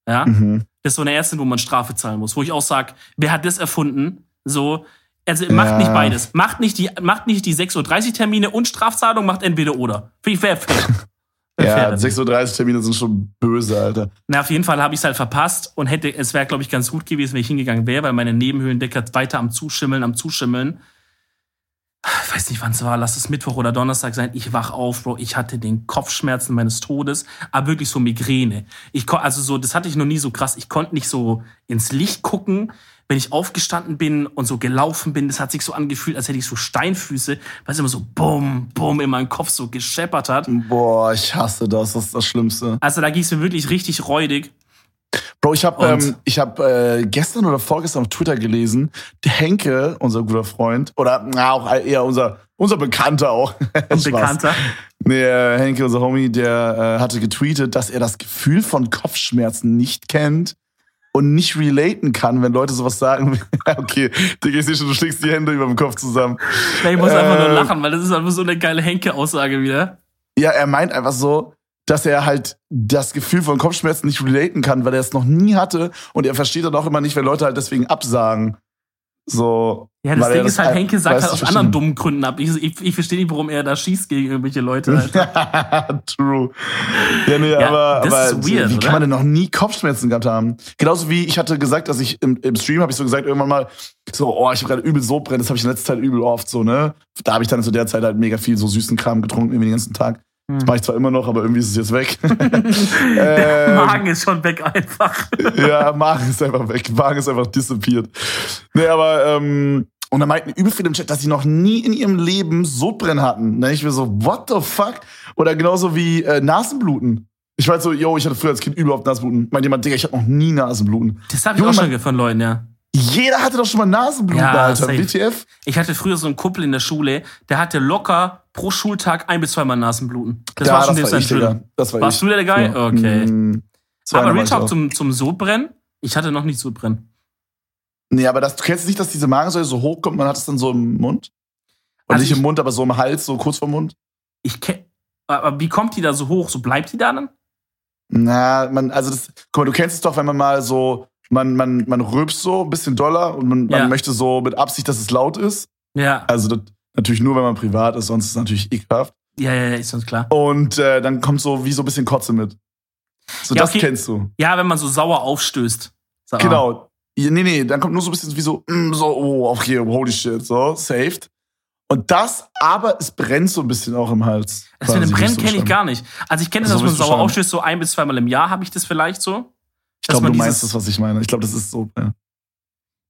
Ja? Mhm. Das ist so eine Ärztin, wo man Strafe zahlen muss, wo ich auch sag, wer hat das erfunden? So, also macht nicht beides. Macht nicht die, macht nicht die 6.30 Uhr Termine und Strafzahlung, macht entweder oder. Finde ich fair, fair. Ja, 6.30 Uhr Termine sind schon böse, Alter. Na, auf jeden Fall habe ich es halt verpasst und hätte, es wäre, glaube ich, ganz gut gewesen, wenn ich hingegangen wäre, weil meine Nebenhöhlendecker weiter am Zuschimmeln, am Zuschimmeln. Ich weiß nicht, wann es war, lass es Mittwoch oder Donnerstag sein. Ich wach auf, Bro. Ich hatte den Kopfschmerzen meines Todes, aber wirklich so Migräne. Ich also so, das hatte ich noch nie so krass. Ich konnte nicht so ins Licht gucken wenn ich aufgestanden bin und so gelaufen bin, das hat sich so angefühlt, als hätte ich so Steinfüße, weil es immer so bumm, bumm in meinem Kopf so gescheppert hat. Boah, ich hasse das, das ist das Schlimmste. Also da ging es mir wirklich richtig räudig. Bro, ich habe ähm, ich hab, äh, gestern oder vorgestern auf Twitter gelesen, Henke, unser guter Freund, oder na, auch eher unser, unser Bekannter auch. Ein Bekannter? Nee, äh, Henke, unser Homie, der äh, hatte getweetet, dass er das Gefühl von Kopfschmerzen nicht kennt und nicht relaten kann, wenn Leute sowas sagen. okay, Digga, ich sehe schon, du schlägst die Hände über dem Kopf zusammen. Ja, ich muss äh, einfach nur ähm, lachen, weil das ist einfach so eine geile Henke-Aussage wieder. Ja, er meint einfach so, dass er halt das Gefühl von Kopfschmerzen nicht relaten kann, weil er es noch nie hatte und er versteht dann auch immer nicht, wenn Leute halt deswegen absagen. So, ja, das Ding ist halt, Henke sagt halt aus anderen dummen Gründen ab. Ich, ich, ich verstehe nicht, warum er da schießt gegen irgendwelche Leute. True. Ja, nee, ja, aber, aber weird, wie oder? kann man denn noch nie Kopfschmerzen gehabt haben? Genauso wie ich hatte gesagt, dass ich im, im Stream habe ich so gesagt, irgendwann mal so, oh, ich habe gerade übel so brennt, das habe ich in letzter Zeit übel oft so, ne? Da habe ich dann zu der Zeit halt mega viel so süßen Kram getrunken, irgendwie den ganzen Tag. Das hm. mache ich zwar immer noch, aber irgendwie ist es jetzt weg. ähm, Magen ist schon weg einfach. ja, Magen ist einfach weg. Magen ist einfach disappeared. Nee, aber, ähm, und dann meinten übel viele im Chat, dass sie noch nie in ihrem Leben Sodbrennen hatten. Dann ich mir so, what the fuck? Oder genauso wie äh, Nasenbluten. Ich weiß so, yo, ich hatte früher als Kind überhaupt Nasenbluten. Meint jemand, Digga, ich hatte noch nie Nasenbluten. Das habe ich Junge, auch schon von Leuten, ja. Jeder hatte doch schon mal Nasenbluten, ja, Alter. Safe. WTF? Ich hatte früher so einen Kumpel in der Schule, der hatte locker pro Schultag ein bis zweimal Nasenbluten. Das ja, war schon das war ich, Digga. Das war Warst ich. du der Guy? Ja. Okay. Mm, aber Real Talk zum, zum Sodbrennen? Ich hatte noch nicht Sodbrennen. Nee, aber das, du kennst nicht, dass diese Magensäure so hochkommt, man hat es dann so im Mund? Oder also nicht ich, im Mund, aber so im Hals, so kurz vorm Mund? Ich kenn, aber wie kommt die da so hoch? So bleibt die da dann? Na, man, also das, guck mal, du kennst es doch, wenn man mal so man, man, man rülpst so ein bisschen doller und man, ja. man möchte so mit Absicht, dass es laut ist. Ja. Also das, natürlich nur, wenn man privat ist, sonst ist es natürlich ekelhaft. Ja, ja, ja, ist uns klar. Und äh, dann kommt so wie so ein bisschen Kotze mit. So, ja, das okay. kennst du. Ja, wenn man so sauer aufstößt. Genau. Ja, nee, nee, dann kommt nur so ein bisschen wie so, mm, so, oh, okay, holy shit, so, saved. Und das, aber es brennt so ein bisschen auch im Hals. Das mit dem Brennen kenne ich gar nicht. Also ich kenne das, also, dass man sauer aufstößt, so ein bis zweimal im Jahr habe ich das vielleicht so. Ich glaube, du meinst das, was ich meine. Ich glaube, das ist so. Ja.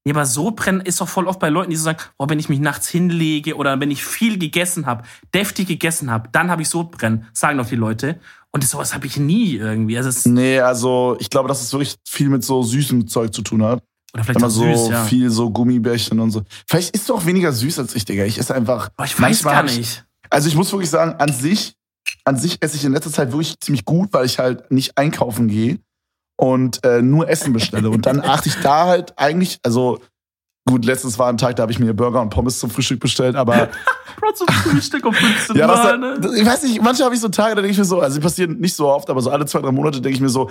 Ja, aber Sodbrennen ist doch voll oft bei Leuten, die so sagen, oh, wenn ich mich nachts hinlege oder wenn ich viel gegessen habe, deftig gegessen habe, dann habe ich Sodbrennen, sagen doch die Leute. Und sowas habe ich nie irgendwie. Also nee, also ich glaube, dass es wirklich viel mit so süßem Zeug zu tun hat. Oder vielleicht auch so süß, ja. viel so Gummibärchen und so. Vielleicht isst du auch weniger süß als ich, Digga. Ich esse einfach. Boah, ich weiß gar nicht. Ich, also ich muss wirklich sagen, an sich, an sich esse ich in letzter Zeit wirklich ziemlich gut, weil ich halt nicht einkaufen gehe und äh, nur Essen bestelle. Und dann achte ich da halt eigentlich, also gut, letztens war ein Tag, da habe ich mir Burger und Pommes zum Frühstück bestellt, aber. Bro, zum Frühstück um 15 ja, Mal, ne? Ich weiß nicht, manchmal habe ich so Tage, da denke ich mir so, also die passieren nicht so oft, aber so alle zwei, drei Monate denke ich mir so,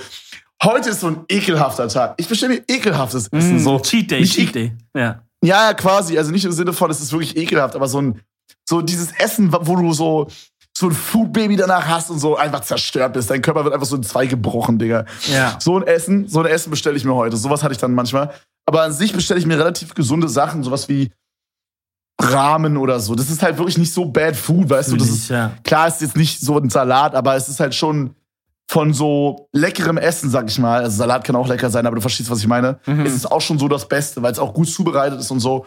heute ist so ein ekelhafter Tag. Ich bestelle mir ekelhaftes Essen. Mm, so. Cheat Day, Cheat Day. Ja. Ja, quasi. Also nicht im Sinne von, es ist wirklich ekelhaft, aber so ein, so dieses Essen, wo du so, so ein Foodbaby danach hast und so einfach zerstört bist. Dein Körper wird einfach so in zwei gebrochen, Digga. Ja. So ein Essen, so ein Essen bestelle ich mir heute. Sowas hatte ich dann manchmal. Aber an sich bestelle ich mir relativ gesunde Sachen, sowas wie Rahmen oder so. Das ist halt wirklich nicht so bad food, weißt du? Das ist, ja. Klar ist jetzt nicht so ein Salat, aber es ist halt schon von so leckerem Essen, sag ich mal. Also Salat kann auch lecker sein, aber du verstehst, was ich meine. Mhm. Es ist auch schon so das Beste, weil es auch gut zubereitet ist und so.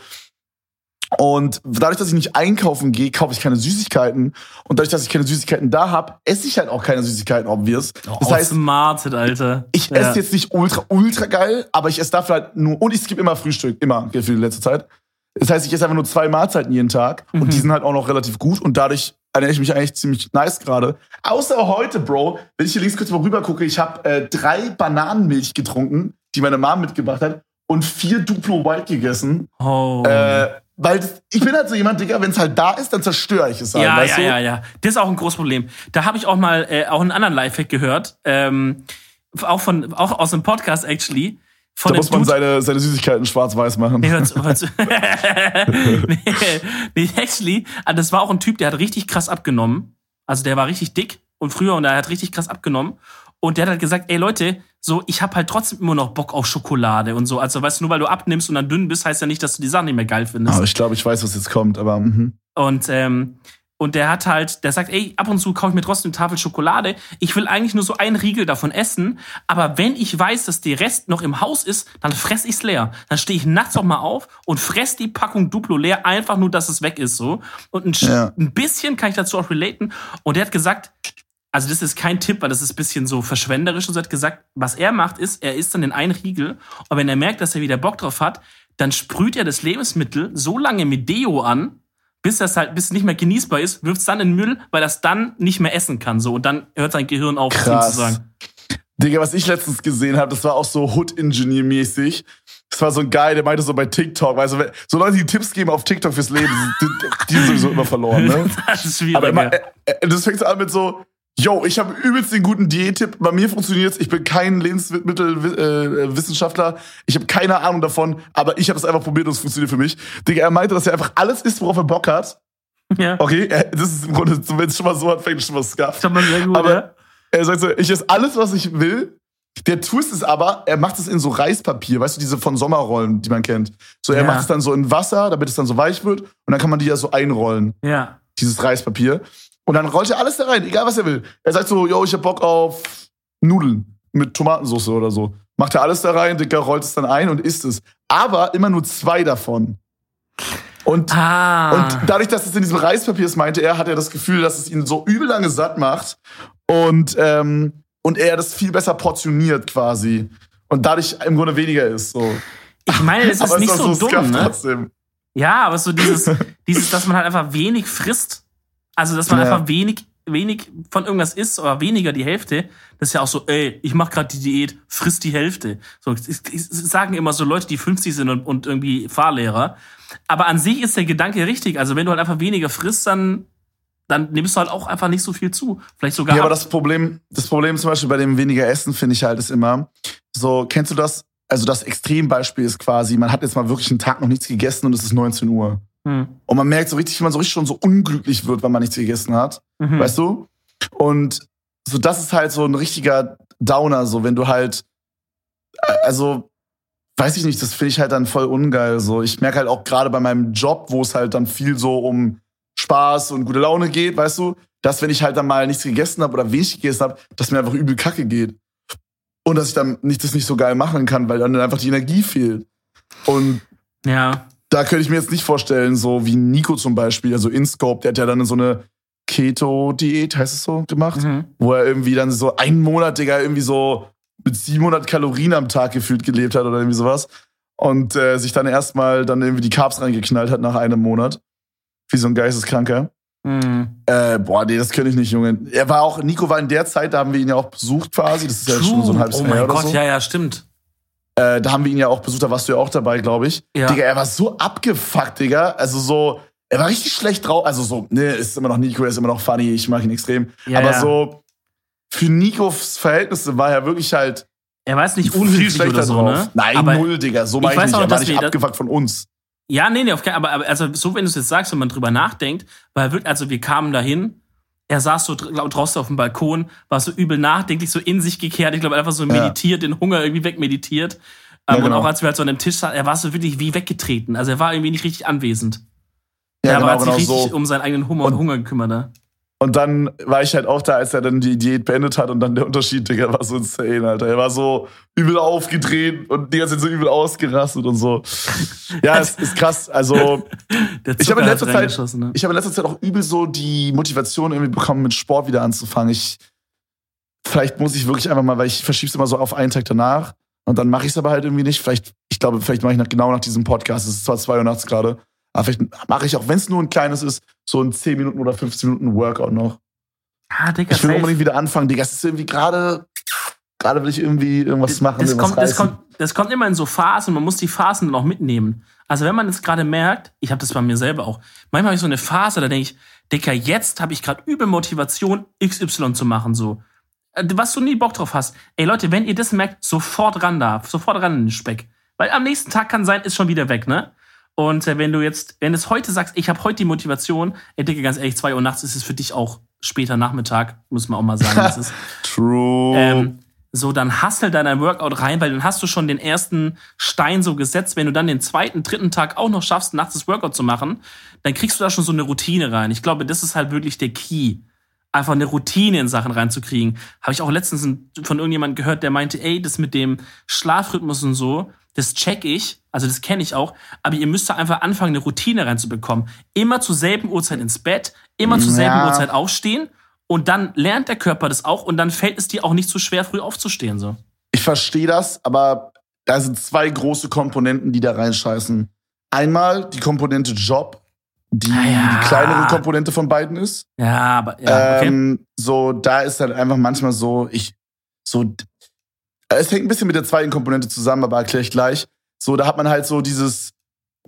Und dadurch, dass ich nicht einkaufen gehe, kaufe ich keine Süßigkeiten. Und dadurch, dass ich keine Süßigkeiten da habe, esse ich halt auch keine Süßigkeiten, obvious. Oh, das heißt, smarted, Alter. Ich ja. esse jetzt nicht ultra, ultra geil, aber ich esse dafür halt nur, und ich skippe immer Frühstück, immer, für die letzte Zeit. Das heißt, ich esse einfach nur zwei Mahlzeiten jeden Tag mhm. und die sind halt auch noch relativ gut und dadurch ernähre ich mich eigentlich ziemlich nice gerade. Außer heute, Bro, wenn ich hier links kurz mal rüber gucke, ich habe äh, drei Bananenmilch getrunken, die meine Mom mitgebracht hat und vier Duplo White gegessen. Oh. Äh, weil das, ich bin halt so jemand, Digga, wenn es halt da ist, dann zerstöre ich es halt. Ja, weißt ja, du? ja, ja. Das ist auch ein großes Problem. Da habe ich auch mal äh, auch einen anderen Lifehack gehört. Ähm, auch, von, auch aus dem Podcast, actually. Von da muss man seine, seine Süßigkeiten schwarz-weiß machen. Nee, hör's, hör's. nee, nee, actually, ah, das war auch ein Typ, der hat richtig krass abgenommen. Also der war richtig dick. und früher und er hat richtig krass abgenommen. Und der hat halt gesagt, ey Leute, so, ich habe halt trotzdem immer noch Bock auf Schokolade und so. Also, weißt du, nur weil du abnimmst und dann dünn bist, heißt ja nicht, dass du die Sachen nicht mehr geil findest. Aber ich glaube, ich weiß, was jetzt kommt, aber. Mhm. Und, ähm, und der hat halt, der sagt, ey, ab und zu kaufe ich mir trotzdem eine Tafel Schokolade. Ich will eigentlich nur so einen Riegel davon essen. Aber wenn ich weiß, dass der Rest noch im Haus ist, dann fress ich's leer. Dann stehe ich nachts auch mal auf und fress die Packung Duplo leer, einfach nur, dass es weg ist, so. Und ein, Ja. ein bisschen kann ich dazu auch relaten. Und der hat gesagt, also das ist kein Tipp, weil das ist ein bisschen so verschwenderisch. Und er hat gesagt, was er macht, ist, er isst dann den einen Riegel. Und wenn er merkt, dass er wieder Bock drauf hat, dann sprüht er das Lebensmittel so lange mit Deo an, bis das halt, bis es nicht mehr genießbar ist, wirft es dann in den Müll, weil es dann nicht mehr essen kann. So, und dann hört sein Gehirn auf, Krass. sagen. Digga, was ich letztens gesehen habe, das war auch so Hood-Engineer-mäßig. Das war so ein Guy, der meinte so bei TikTok, weißt du, so Leute, die Tipps geben auf TikTok fürs Leben, die, die sind sowieso immer verloren, ne? Das ist schwierig. Aber immer, ja. äh, äh, das fängt so an mit so, yo, ich habe übelst den guten Diättipp, bei mir funktioniert's, ich bin kein Lebensmittelwissenschaftler, ich habe keine Ahnung davon, aber ich habe es einfach probiert und es funktioniert für mich. Digga, er meinte, dass er einfach alles isst, worauf er Bock hat. ja. Okay, das ist im Grunde, wenn es schon mal so anfängt, ist schon mal scuff. Hat man sehr gut, Aber ja. er sagt so, ich esse alles, was ich will. Der Twist ist aber, er macht es in so Reispapier, weißt du, diese von Sommerrollen, die man kennt. So, er Ja. macht es dann so in Wasser, damit es dann so weich wird. Und dann kann man die ja so einrollen, Ja. dieses Reispapier. Und dann rollt er alles da rein, egal was er will. Er sagt so, yo, ich hab Bock auf Nudeln mit Tomatensauce oder so. Macht er alles da rein, Dicker, rollt es dann ein und isst es. Aber immer nur zwei davon. Und Ah. und dadurch, dass es in diesem Reispapier ist, meinte er, hat er das Gefühl, dass es ihn so übel lange satt macht und, ähm, und er das viel besser portioniert quasi. Und dadurch im Grunde weniger ist. So. ich meine, das ist es nicht auch so, dumm, scuff ne? trotzdem. Ja, aber so dieses, dieses, dass man halt einfach wenig frisst. Also, dass man Ja. einfach wenig, wenig von irgendwas isst oder weniger die Hälfte. Das ist ja auch so, ey, ich mach gerade die Diät, friss die Hälfte. So, sagen immer so Leute, die 50 sind und, und irgendwie Fahrlehrer. Aber an sich ist der Gedanke richtig. Also, wenn du halt einfach weniger frisst, dann, dann nimmst du halt auch einfach nicht so viel zu. Vielleicht sogar. Ja, aber ab. das Problem, das Problem zum Beispiel bei dem weniger Essen, finde ich halt, ist immer, so, kennst du das? Also das Extrembeispiel ist quasi, man hat jetzt mal wirklich einen Tag noch nichts gegessen und es ist 19 Uhr. Hm. Und man merkt so richtig, wie man so richtig schon so unglücklich wird, wenn man nichts gegessen hat. Mhm. Weißt du? Und so, das ist halt so ein richtiger Downer, so, wenn du halt, äh, also, weiß ich nicht, das finde ich halt dann voll ungeil, so. Ich merke halt auch gerade bei meinem Job, wo es halt dann viel so um Spaß und gute Laune geht, weißt du, dass wenn ich halt dann mal nichts gegessen habe oder wenig gegessen habe, dass mir einfach übel kacke geht. Und dass ich dann nicht, das nicht so geil machen kann, weil dann einfach die Energie fehlt. Und Ja. Da könnte ich mir jetzt nicht vorstellen, so wie Nico zum Beispiel, also InScope, der hat ja dann so eine Keto-Diät, heißt es so, gemacht, Mhm. wo er irgendwie dann so einen Monat, Digga, irgendwie so mit 700 Kalorien am Tag gefühlt gelebt hat oder irgendwie sowas. Und äh, sich dann erstmal dann irgendwie die Carbs reingeknallt hat nach einem Monat. Wie so ein Geisteskranker. Mhm. Äh, boah, nee, das könnte ich nicht, Junge. Er war auch, Nico war in der Zeit, da haben wir ihn ja auch besucht quasi. Das ist ja schon so ein halbes oh Jahr mein oder Gott, so. ja, ja, stimmt. Äh, da haben wir ihn ja auch besucht, da warst du ja auch dabei, glaube ich. Ja. Digga, er war so abgefuckt, Digga. Also so, er war richtig schlecht drauf. Also so, ne, ist immer noch Nico, er ist immer noch funny, ich mag ihn extrem. Ja, Aber ja. so, für Nikos Verhältnisse war er wirklich halt Er war jetzt nicht unhöflich schlechter oder so, drauf. ne? Nein, aber, null, Digga. So ich meine ich, weiß nicht. auch, Er war dass nicht abgefuckt von uns. Ja, nee, nee, auf keinen, aber, aber also so, wenn du es jetzt sagst, wenn man drüber nachdenkt, weil wirklich, also wir kamen dahin, er saß so dr- draußen auf dem Balkon, war so übel nachdenklich, so in sich gekehrt, ich glaube einfach so meditiert, den Hunger irgendwie wegmeditiert. Ähm, Ja, genau. Und auch als wir halt so an dem Tisch saßen, er war so wirklich wie weggetreten. Also er war irgendwie nicht richtig anwesend. Ja, er genau, war hat sich genau richtig so. um seinen eigenen Hunger, Und- Hunger gekümmert. Und dann war ich halt auch da, als er dann die Diät beendet hat und dann der Unterschied, Digga, war so insane, Alter. Er war so übel aufgedreht und die ganze Zeit so übel ausgerastet und so. Ja, es ist krass. Also, Ich habe in letzter Zeit, ne? ich habe in letzter Zeit auch übel so die Motivation irgendwie bekommen, mit Sport wieder anzufangen. Ich, vielleicht muss ich wirklich einfach mal, weil ich verschieb's immer so auf einen Tag danach und dann mache ich es aber halt irgendwie nicht. Vielleicht, ich glaube, vielleicht mache ich nach, genau nach diesem Podcast. Es ist zwar zwei Uhr nachts gerade, aber vielleicht mache ich auch, wenn es nur ein kleines ist, so ein 10 Minuten oder 15 Minuten Workout noch. Ah, Digga, Ich will safe. unbedingt wieder anfangen, Digga. Es ist irgendwie gerade, gerade will ich irgendwie irgendwas machen, das irgendwas kommt, das, kommt, das kommt immer in so Phasen, man muss die Phasen dann auch mitnehmen. Also wenn man jetzt gerade merkt, ich habe das bei mir selber auch, manchmal habe ich so eine Phase, da denke ich, Dicker, jetzt habe ich gerade übel Motivation, XY zu machen, so. Äh, Was du nie Bock drauf hast. Ey Leute, wenn ihr das merkt, sofort ran da, sofort ran in den Speck. Weil am nächsten Tag kann sein, ist schon wieder weg, ne? Und äh, wenn du jetzt, wenn du es heute sagst, ich habe heute die Motivation, ey, Dicke, ganz ehrlich, 2 Uhr nachts ist es für dich auch später Nachmittag, muss man auch mal sagen. Das ist, True. ähm, so, dann hustle da dein Workout rein, weil dann hast du schon den ersten Stein so gesetzt. Wenn du dann den zweiten, dritten Tag auch noch schaffst, nachts das Workout zu machen, dann kriegst du da schon so eine Routine rein. Ich glaube, das ist halt wirklich der Key. Einfach eine Routine in Sachen reinzukriegen. Habe ich auch letztens von irgendjemandem gehört, der meinte, ey, das mit dem Schlafrhythmus und so, das check ich, also das kenne ich auch, aber ihr müsst da einfach anfangen, eine Routine reinzubekommen. Immer zur selben Uhrzeit ins Bett, immer zur selben Ja. Uhrzeit aufstehen und dann lernt der Körper das auch und dann fällt es dir auch nicht so schwer, früh aufzustehen. So. Ich verstehe das, aber da sind zwei große Komponenten, die da reinscheißen. Einmal die Komponente Job, die Ah ja. die kleinere Komponente von beiden ist. Ja, aber ja, okay. Ähm, so, da ist halt einfach manchmal so, ich, so, es hängt ein bisschen mit der zweiten Komponente zusammen, aber erkläre ich gleich. So, da hat man halt so dieses,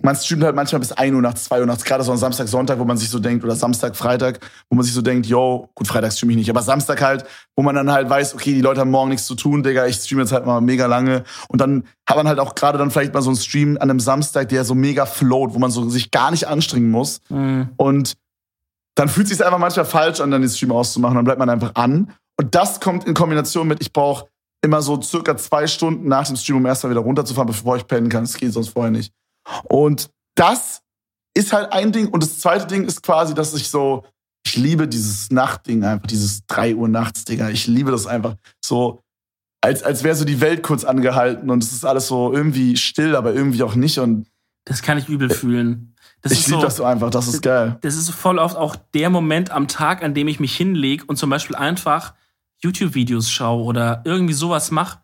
man streamt halt manchmal bis 1 Uhr nachts, 2 Uhr nachts, gerade so am Samstag, Sonntag, wo man sich so denkt, oder Samstag, Freitag, wo man sich so denkt, yo, gut, Freitag streame ich nicht, aber Samstag halt, wo man dann halt weiß, okay, die Leute haben morgen nichts zu tun, Digga, ich streame jetzt halt mal mega lange. Und dann hat man halt auch gerade dann vielleicht mal so einen Stream an einem Samstag, der so mega float, wo man so sich gar nicht anstrengen muss. Mhm. Und dann fühlt es sich einfach manchmal falsch an, dann den Stream auszumachen. Dann bleibt man einfach an. Und das kommt in Kombination mit, ich brauche immer so circa zwei Stunden nach dem Stream, um erst mal wieder runterzufahren, bevor ich pennen kann. Das geht sonst vorher nicht. Und das ist halt ein Ding. Und das zweite Ding ist quasi, dass ich so, ich liebe dieses Nachtding einfach, dieses 3 Uhr nachts, Digga. Ich liebe das einfach so, als, als wäre so die Welt kurz angehalten und es ist alles so irgendwie still, aber irgendwie auch nicht. Und Das kann ich übel fühlen. Das ich liebe so, das so einfach, das ist geil. das ist voll oft auch der Moment am Tag, an dem ich mich hinlege und zum Beispiel einfach YouTube-Videos schaue oder irgendwie sowas mache,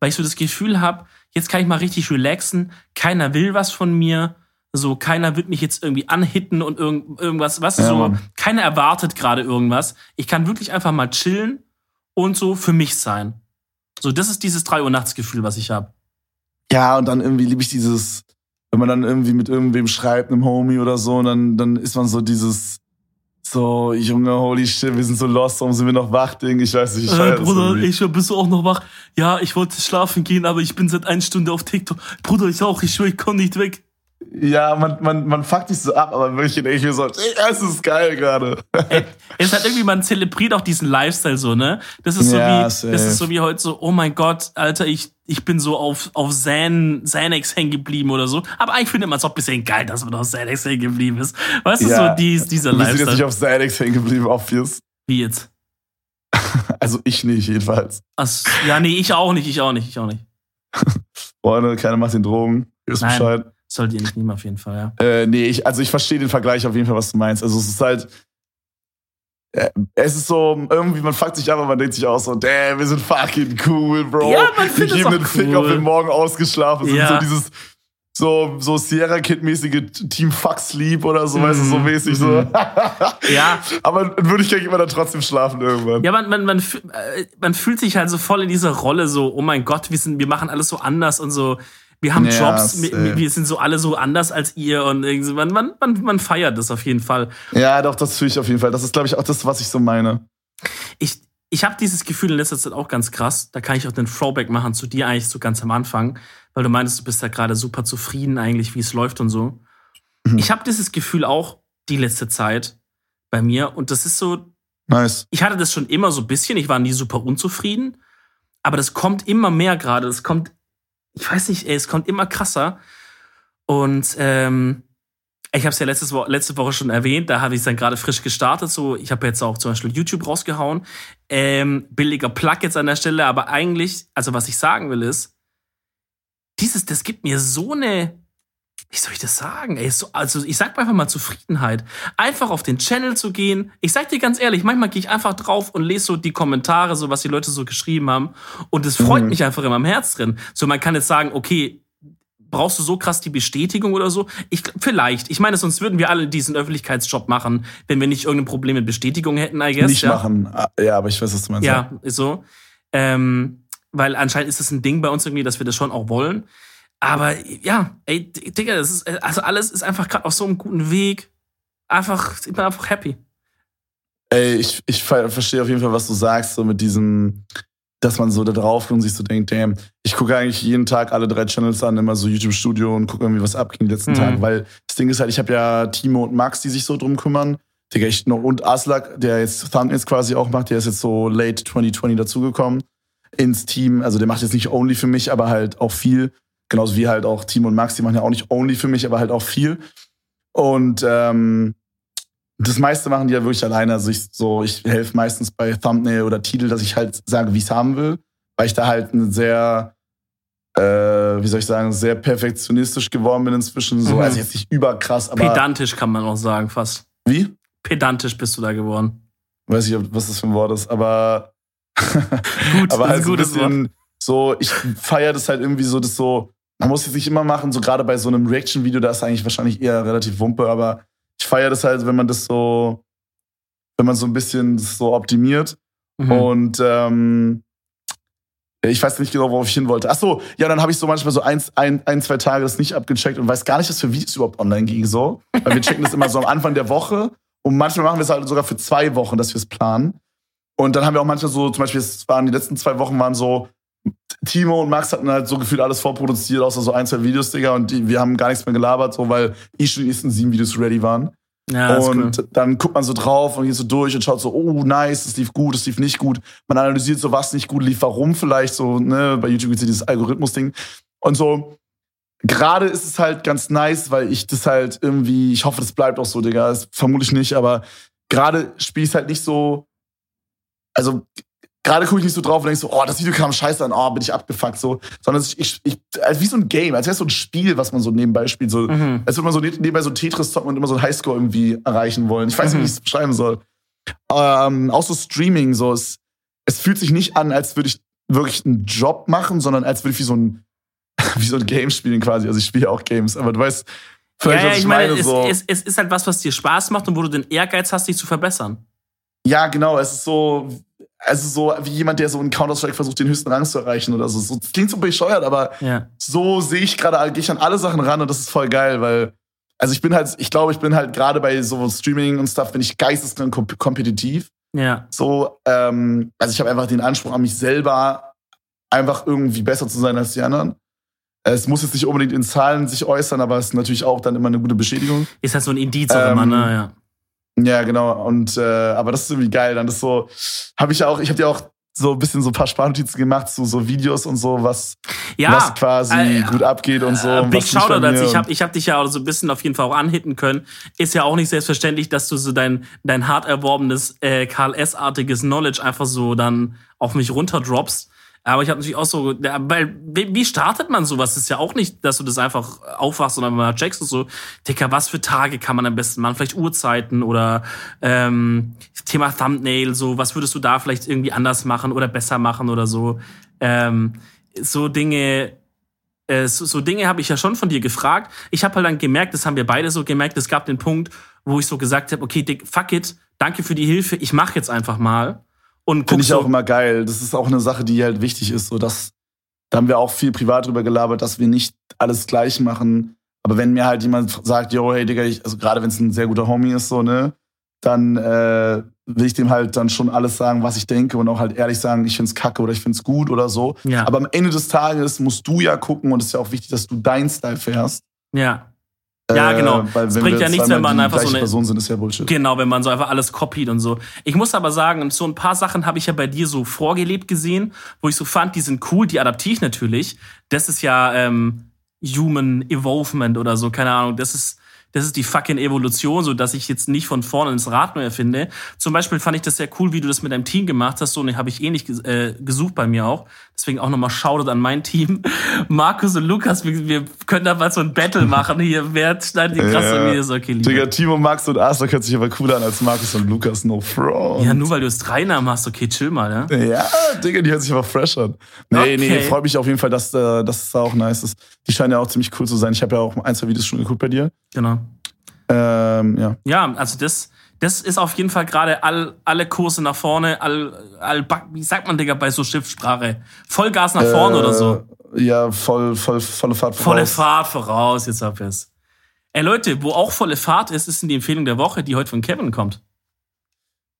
weil ich so das Gefühl habe, jetzt kann ich mal richtig relaxen, keiner will was von mir, so keiner wird mich jetzt irgendwie anhitten und irgend, irgendwas, was Ja, so, Mann. keiner erwartet gerade irgendwas. Ich kann wirklich einfach mal chillen und so für mich sein. So, das ist dieses 3 Uhr nachts Gefühl, was ich habe. Ja, und dann irgendwie liebe ich dieses, wenn man dann irgendwie mit irgendwem schreibt, einem Homie oder so, und dann, dann ist man so dieses, so, Junge, holy shit, wir sind so lost, warum sind wir noch wach, Ding? Ich weiß nicht, ich Äh, Bruder, ich bist du auch noch wach? Ja, ich wollte schlafen gehen, aber ich bin seit einer Stunde auf TikTok. Bruder, ich auch, ich schwör, ich komm nicht weg. Ja, man, man, man fuckt dich so ab, aber wirklich denke ich mir so, es ist geil gerade. Es ist halt irgendwie, man zelebriert auch diesen Lifestyle so, ne? Das ist so Ja, wie, safe. das ist so wie heute so, oh mein Gott, Alter, ich, ich bin so auf, auf Xan, Xanax hängen geblieben oder so. Aber eigentlich findet man es auch ein bisschen geil, dass man auf Xanax hängen geblieben ist. Weißt du, Ja. so dies, dieser Wir sind jetzt nicht Lifestyle. auf Xanax hängen geblieben, obvious. Wie jetzt? Also ich nicht, jedenfalls. Also, ja, nee, ich auch nicht, ich auch nicht, ich auch nicht. Freunde, keiner macht den Drogen. Nein. Bescheid. Sollt ihr nicht nehmen, auf jeden Fall, ja. Äh, nee, ich, also ich verstehe den Vergleich auf jeden Fall, was du meinst. Also es ist halt, äh, es ist so, irgendwie, man fuckt sich ab, aber man denkt sich auch so, damn, wir sind fucking cool, Bro. Ja, man wir findet es geben den Fick, cool. ob wir morgen ausgeschlafen sind. Ja. So dieses, so, so Sierra Kid-mäßige Team Fuck Sleep oder so, weißt du, so Mhm, mäßig so. mhm. Ja, aber in Wirklichkeit immer dann trotzdem schlafen irgendwann. Ja, man, man, man, äh, man fühlt sich halt so voll in dieser Rolle, so, oh mein Gott, wir, sind, wir machen alles so anders und so, wir haben Ja, Jobs, wir, safe. wir sind so alle so anders als ihr und irgendwie, man, man, man, man feiert das auf jeden Fall. Ja, doch, das fühle ich auf jeden Fall. Das ist, glaube ich, auch das, was ich so meine. Ich, ich habe dieses Gefühl in letzter Zeit auch ganz krass, da kann ich auch den Throwback machen zu dir eigentlich so ganz am Anfang, weil du meintest, du bist da gerade super zufrieden eigentlich, wie es läuft und so. Mhm. Ich habe dieses Gefühl auch die letzte Zeit bei mir und das ist so, Nice. ich hatte das schon immer so ein bisschen, ich war nie super unzufrieden, aber das kommt immer mehr gerade. Das kommt, ich weiß nicht, ey, es kommt immer krasser. Und ähm, ich habe es ja letztes Wo letzte Woche schon erwähnt, da habe ich es dann gerade frisch gestartet. So, ich habe jetzt auch zum Beispiel YouTube rausgehauen. Ähm, billiger Plug jetzt an der Stelle, aber eigentlich, also was ich sagen will, ist, dieses, das gibt mir so eine, wie soll ich das sagen? Ey, so, also ich sag einfach mal Zufriedenheit. Einfach auf den Channel zu gehen. Ich sag dir ganz ehrlich, manchmal gehe ich einfach drauf und lese so die Kommentare, so was die Leute so geschrieben haben. Und es freut Mhm. mich einfach in meinem Herz drin. So, man kann jetzt sagen, okay, brauchst du so krass die Bestätigung oder so? Ich, vielleicht. Ich meine, sonst würden wir alle diesen Öffentlichkeitsjob machen, wenn wir nicht irgendein Problem mit Bestätigung hätten, I guess. Nicht ja. machen. Ah, Ja, aber ich weiß, was du meinst. Ja, ist so. Ähm, weil anscheinend ist das ein Ding bei uns irgendwie, dass wir das schon auch wollen. Aber ja, ey, Digga, das ist, also alles ist einfach gerade auf so einem guten Weg. Einfach, ich bin einfach happy. Ey, ich, ich ver verstehe auf jeden Fall, was du sagst, so mit diesem, dass man so da drauf und sich so denkt, damn, ich gucke eigentlich jeden Tag alle drei Channels an, immer so YouTube-Studio und gucke irgendwie, was abging die letzten Mhm. Tage. Weil das Ding ist halt, ich habe ja Timo und Max, die sich so drum kümmern. Digga, ich noch, und Aslak, der jetzt Thumbnails quasi auch macht, der ist jetzt so late 2020 dazugekommen ins Team. Also der macht jetzt nicht only für mich, aber halt auch viel. Genauso wie halt auch Timo und Max, die machen ja auch nicht only für mich, aber halt auch viel. Und ähm, das meiste machen die ja wirklich alleine. Also ich so, ich helfe meistens bei Thumbnail oder Titel, dass ich halt sage, wie ich es haben will, weil ich da halt eine sehr, äh, wie soll ich sagen, sehr perfektionistisch geworden bin inzwischen. So, Mhm. also jetzt nicht überkrass, aber Pedantisch kann man auch sagen, fast. wie? Pedantisch bist du da geworden. Weiß ich, was das für ein Wort ist, aber Gut, aber das halt ist so ein ein gutes Wort. bisschen so, ich feiere das halt irgendwie so, das so, man muss es nicht immer machen, so gerade bei so einem Reaction-Video, da ist eigentlich wahrscheinlich eher relativ Wumpe, aber ich feiere das halt, wenn man das so, wenn man so ein bisschen so optimiert Mhm. und ähm, ich weiß nicht genau, worauf ich hin wollte. Ach so, ja, dann habe ich so manchmal so ein, ein, ein, zwei Tage das nicht abgecheckt und weiß gar nicht, was für Videos überhaupt online ging so. Weil wir checken das immer so am Anfang der Woche und manchmal machen wir es halt sogar für zwei Wochen, dass wir es planen. Und dann haben wir auch manchmal so, zum Beispiel, es waren die letzten zwei Wochen waren so, Timo und Max hatten halt so gefühlt alles vorproduziert, außer so ein, zwei Videos, Digga, und die, wir haben gar nichts mehr gelabert, so, weil eh schon die nächsten sieben Videos ready waren. ja, und cool. dann guckt man so drauf und geht so durch und schaut so, oh, nice, es lief gut, es lief nicht gut. Man analysiert so, was nicht gut lief, warum vielleicht so, ne, bei YouTube gibt's ja dieses Algorithmus-Ding. Und so, gerade ist es halt ganz nice, weil ich das halt irgendwie, ich hoffe, das bleibt auch so, Digga, das vermutlich nicht, aber gerade spiele ich halt nicht so, also gerade gucke ich nicht so drauf und denke so, oh, das Video kam scheiße an, oh, bin ich abgefuckt, so, sondern ich, ich, ich also wie so ein Game, als wäre es so ein Spiel, was man so nebenbei spielt, so, Mhm. als würde man so ne- nebenbei so Tetris zocken und immer so einen Highscore irgendwie erreichen wollen. Ich weiß nicht, wie ich es beschreiben soll. Ähm, auch so Streaming, so, es, es fühlt sich nicht an, als würde ich wirklich einen Job machen, sondern als würde ich wie so ein, wie so ein Game spielen quasi. Also ich spiele auch Games, aber du weißt, Ja, vielleicht, ja, was ich ich meine, meine, es, so. es, es ist halt was, was dir Spaß macht und wo du den Ehrgeiz hast, dich zu verbessern. Ja, genau, es ist so, also so wie jemand, der so in Counter-Strike versucht, den höchsten Rang zu erreichen oder so. so das klingt so bescheuert, aber Ja. so sehe ich gerade, gehe ich an alle Sachen ran und das ist voll geil, weil, also ich bin halt, ich glaube, ich bin halt gerade bei so Streaming und Stuff, bin ich geisteskrank komp kompetitiv. Ja. So, ähm, also ich habe einfach den Anspruch an mich selber, einfach irgendwie besser zu sein als die anderen. Es muss jetzt nicht unbedingt in Zahlen sich äußern, aber es ist natürlich auch dann immer eine gute Beschädigung. Ist halt so ein Indiz auch Ähm, immer, ne? Ja. Ja, genau. Und äh, aber das ist irgendwie geil. Dann ist so, habe ich ja auch, ich habe ja auch so ein bisschen so ein paar Sparnotizen gemacht zu so Videos und so, was, Ja, was quasi äh, gut abgeht und so. Äh, Big Shoutout, also ich habe ich hab dich ja auch so ein bisschen auf jeden Fall auch anhitten können. Ist ja auch nicht selbstverständlich, dass du so dein, dein hart erworbenes äh, Karl S-artiges Knowledge einfach so dann auf mich runterdroppst. Aber ich habe natürlich auch so, ja, weil, wie wie startet man sowas? ist ja auch nicht, dass du das einfach aufwachst und dann mal checkst und so, Dicker, was für Tage kann man am besten machen? Vielleicht Uhrzeiten oder ähm, Thema Thumbnail, so, was würdest du da vielleicht irgendwie anders machen oder besser machen oder so? Ähm, so Dinge, äh, so, so Dinge habe ich ja schon von dir gefragt. Ich habe halt dann gemerkt, das haben wir beide so gemerkt, es gab den Punkt, wo ich so gesagt habe, okay, Dick, fuck it, danke für die Hilfe, ich mache jetzt einfach mal. Und Finde ich auch immer geil. Das ist auch eine Sache, die halt wichtig ist. So dass, da haben wir auch viel privat drüber gelabert, dass wir nicht alles gleich machen. Aber wenn mir halt jemand sagt, yo, hey Digga, ich, also gerade wenn es ein sehr guter Homie ist, so, ne, dann äh, will ich dem halt dann schon alles sagen, was ich denke und auch halt ehrlich sagen, ich find's kacke oder ich find's gut oder so. Ja. Aber am Ende des Tages musst du ja gucken und es ist ja auch wichtig, dass du deinen Style fährst. ja. Ja, genau. weil Es bringt ja nichts, wenn man einfach so eine- Person sind, ist ja Bullshit. Genau, wenn man so einfach alles kopiert und so. Ich muss aber sagen, so ein paar Sachen habe ich ja bei dir so vorgelebt gesehen, wo ich so fand, die sind cool, die adaptiere ich natürlich. Das ist ja ähm, Human Evolvement oder so, keine Ahnung. Das ist, das ist die fucking Evolution, so dass ich jetzt nicht von vorne ins Rad neu erfinde. Zum Beispiel fand ich das sehr cool, wie du das mit deinem Team gemacht hast. So, und habe ich ähnlich ges- äh, gesucht bei mir auch. Deswegen auch nochmal Shoutout an mein Team. Markus und Lukas, wir, wir können da mal so ein Battle machen hier. Wer schneidet die krasse Ja. Videos? Okay, Digga, lieber. Timo, Max und Arthur hört sich aber cooler an als Markus und Lukas. No front. Ja, nur weil du es drei Namen hast, okay, chill mal, ja? Ja, Digga, die hört sich aber fresh an. Nee, Okay. nee, freut mich auf jeden Fall, dass, äh, dass es da auch nice ist. Die scheinen ja auch ziemlich cool zu sein. Ich habe ja auch ein, zwei Videos schon geguckt bei dir. Genau. Ähm, ja. Ja, also das, das ist auf jeden Fall gerade all, alle Kurse nach vorne, all, all, wie sagt man, Digga, bei so Schiffssprache? Vollgas nach vorne äh, oder so. Ja, voll, voll, volle Fahrt Volle voraus. Fahrt voraus, jetzt hab ich's. Ey Leute, wo auch volle Fahrt ist, ist in die Empfehlung der Woche, die heute von Kevin kommt.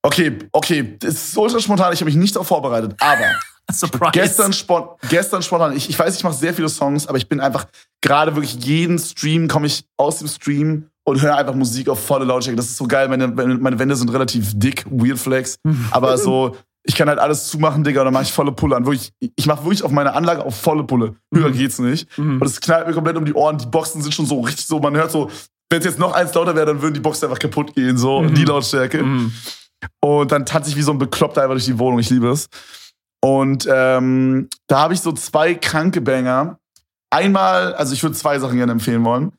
Okay, okay, das ist ultra spontan, ich habe mich nicht darauf vorbereitet, aber Surprise. gestern, spon gestern spontan, ich, ich weiß, ich mache sehr viele Songs, aber ich bin einfach gerade wirklich jeden Stream, komme ich aus dem Stream und höre einfach Musik auf volle Lautstärke. Das ist so geil, meine, meine Wände sind relativ dick, Weird Flex, aber so, ich kann halt alles zumachen, Digga, und dann mache ich volle Pulle an. Wirklich, ich mache wirklich auf meine Anlage auf volle Pulle. Höher geht's nicht. Und es knallt mir komplett um die Ohren. Die Boxen sind schon so richtig so, man hört so, wenn es jetzt noch eins lauter wäre, dann würden die Boxen einfach kaputt gehen, so, die Lautstärke. Mhm. Und dann tanze ich wie so ein Bekloppter einfach durch die Wohnung. Ich liebe es. Und ähm, da habe ich so zwei kranke Banger. Einmal, also ich würde zwei Sachen gerne empfehlen wollen.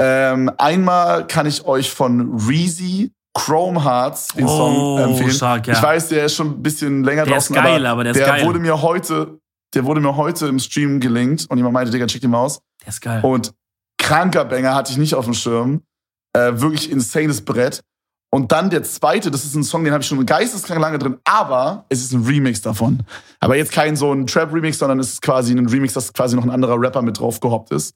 Ähm, einmal kann ich euch von Reezy Chrome Hearts den Oh, Song empfehlen. stark, ja. Ich weiß, der ist schon ein bisschen länger Der ist draußen, geil, aber der ist geil. wurde mir heute, der wurde mir heute im Stream gelinkt und jemand meinte, Digga, check den mal aus. Der ist geil. Und kranker Banger hatte ich nicht auf dem Schirm. Äh, wirklich insanes Brett. Und dann der zweite, das ist ein Song, den habe ich schon geisteskrank lange drin, aber es ist ein Remix davon. Aber jetzt kein so ein Trap-Remix, sondern es ist quasi ein Remix, das quasi noch ein anderer Rapper mit drauf gehoppt ist.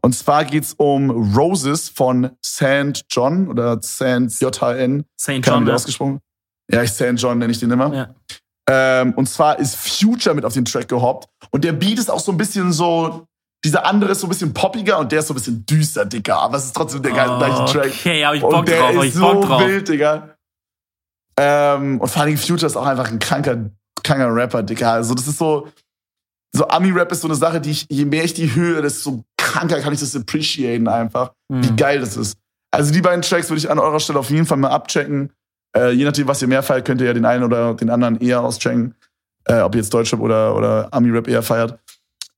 Und zwar geht's um Roses von St. John oder St. J-H-N. St. John. Ja. ausgesprochen. Ja, ich St. John nenne ich den immer. Ja. Ähm, und zwar ist Future mit auf den Track gehoppt. Und der Beat ist auch so ein bisschen so. Dieser andere ist so ein bisschen poppiger und der ist so ein bisschen düster, Dicker. Aber es ist trotzdem der geile gleiche Track. Okay, hab ich Bock und der drauf, ist ich Bock so drauf. wild, Digga. Ähm, und vor allem Future ist auch einfach ein kranker, kranker Rapper, Digga. Also das ist so, so Ami-Rap ist so eine Sache, die ich, je mehr ich die höre, desto kranker kann ich das appreciaten einfach, wie Mhm. geil das ist. Also die beiden Tracks würde ich an eurer Stelle auf jeden Fall mal abchecken. Äh, je nachdem, was ihr mehr feiert, könnt ihr ja den einen oder den anderen eher auschecken. Äh, ob ihr jetzt Deutschrap oder, oder Ami-Rap eher feiert.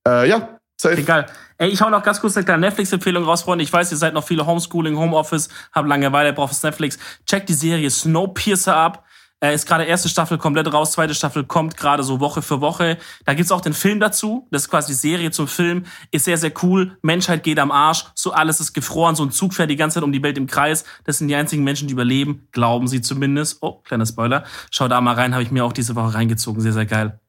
Äh, ja, safe. Egal. Ey, ich hau noch ganz kurz eine kleine Netflix-Empfehlung raus, Freunde. Ich weiß, ihr seid noch viele Homeschooling, Homeoffice, habt Langeweile, braucht es Netflix. Checkt die Serie Snowpiercer ab. Äh, ist gerade erste Staffel komplett raus, zweite Staffel kommt gerade so Woche für Woche. Da gibt's auch den Film dazu. Das ist quasi die Serie zum Film. Ist sehr, sehr cool. Menschheit geht am Arsch. So alles ist gefroren. So ein Zug fährt die ganze Zeit um die Welt im Kreis. Das sind die einzigen Menschen, die überleben. Glauben sie zumindest. Oh, kleiner Spoiler. Schau da mal rein. Habe ich mir auch diese Woche reingezogen. Sehr, sehr geil.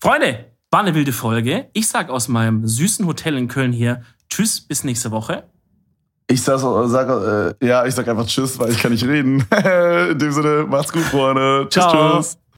Freunde, war eine wilde Folge. Ich sag aus meinem süßen Hotel in Köln hier Tschüss, bis nächste Woche. Ich sag, sag äh, ja, ich sag einfach Tschüss, weil ich kann nicht reden. In dem Sinne, macht's gut, Freunde. Tschüss, Ciao. tschüss.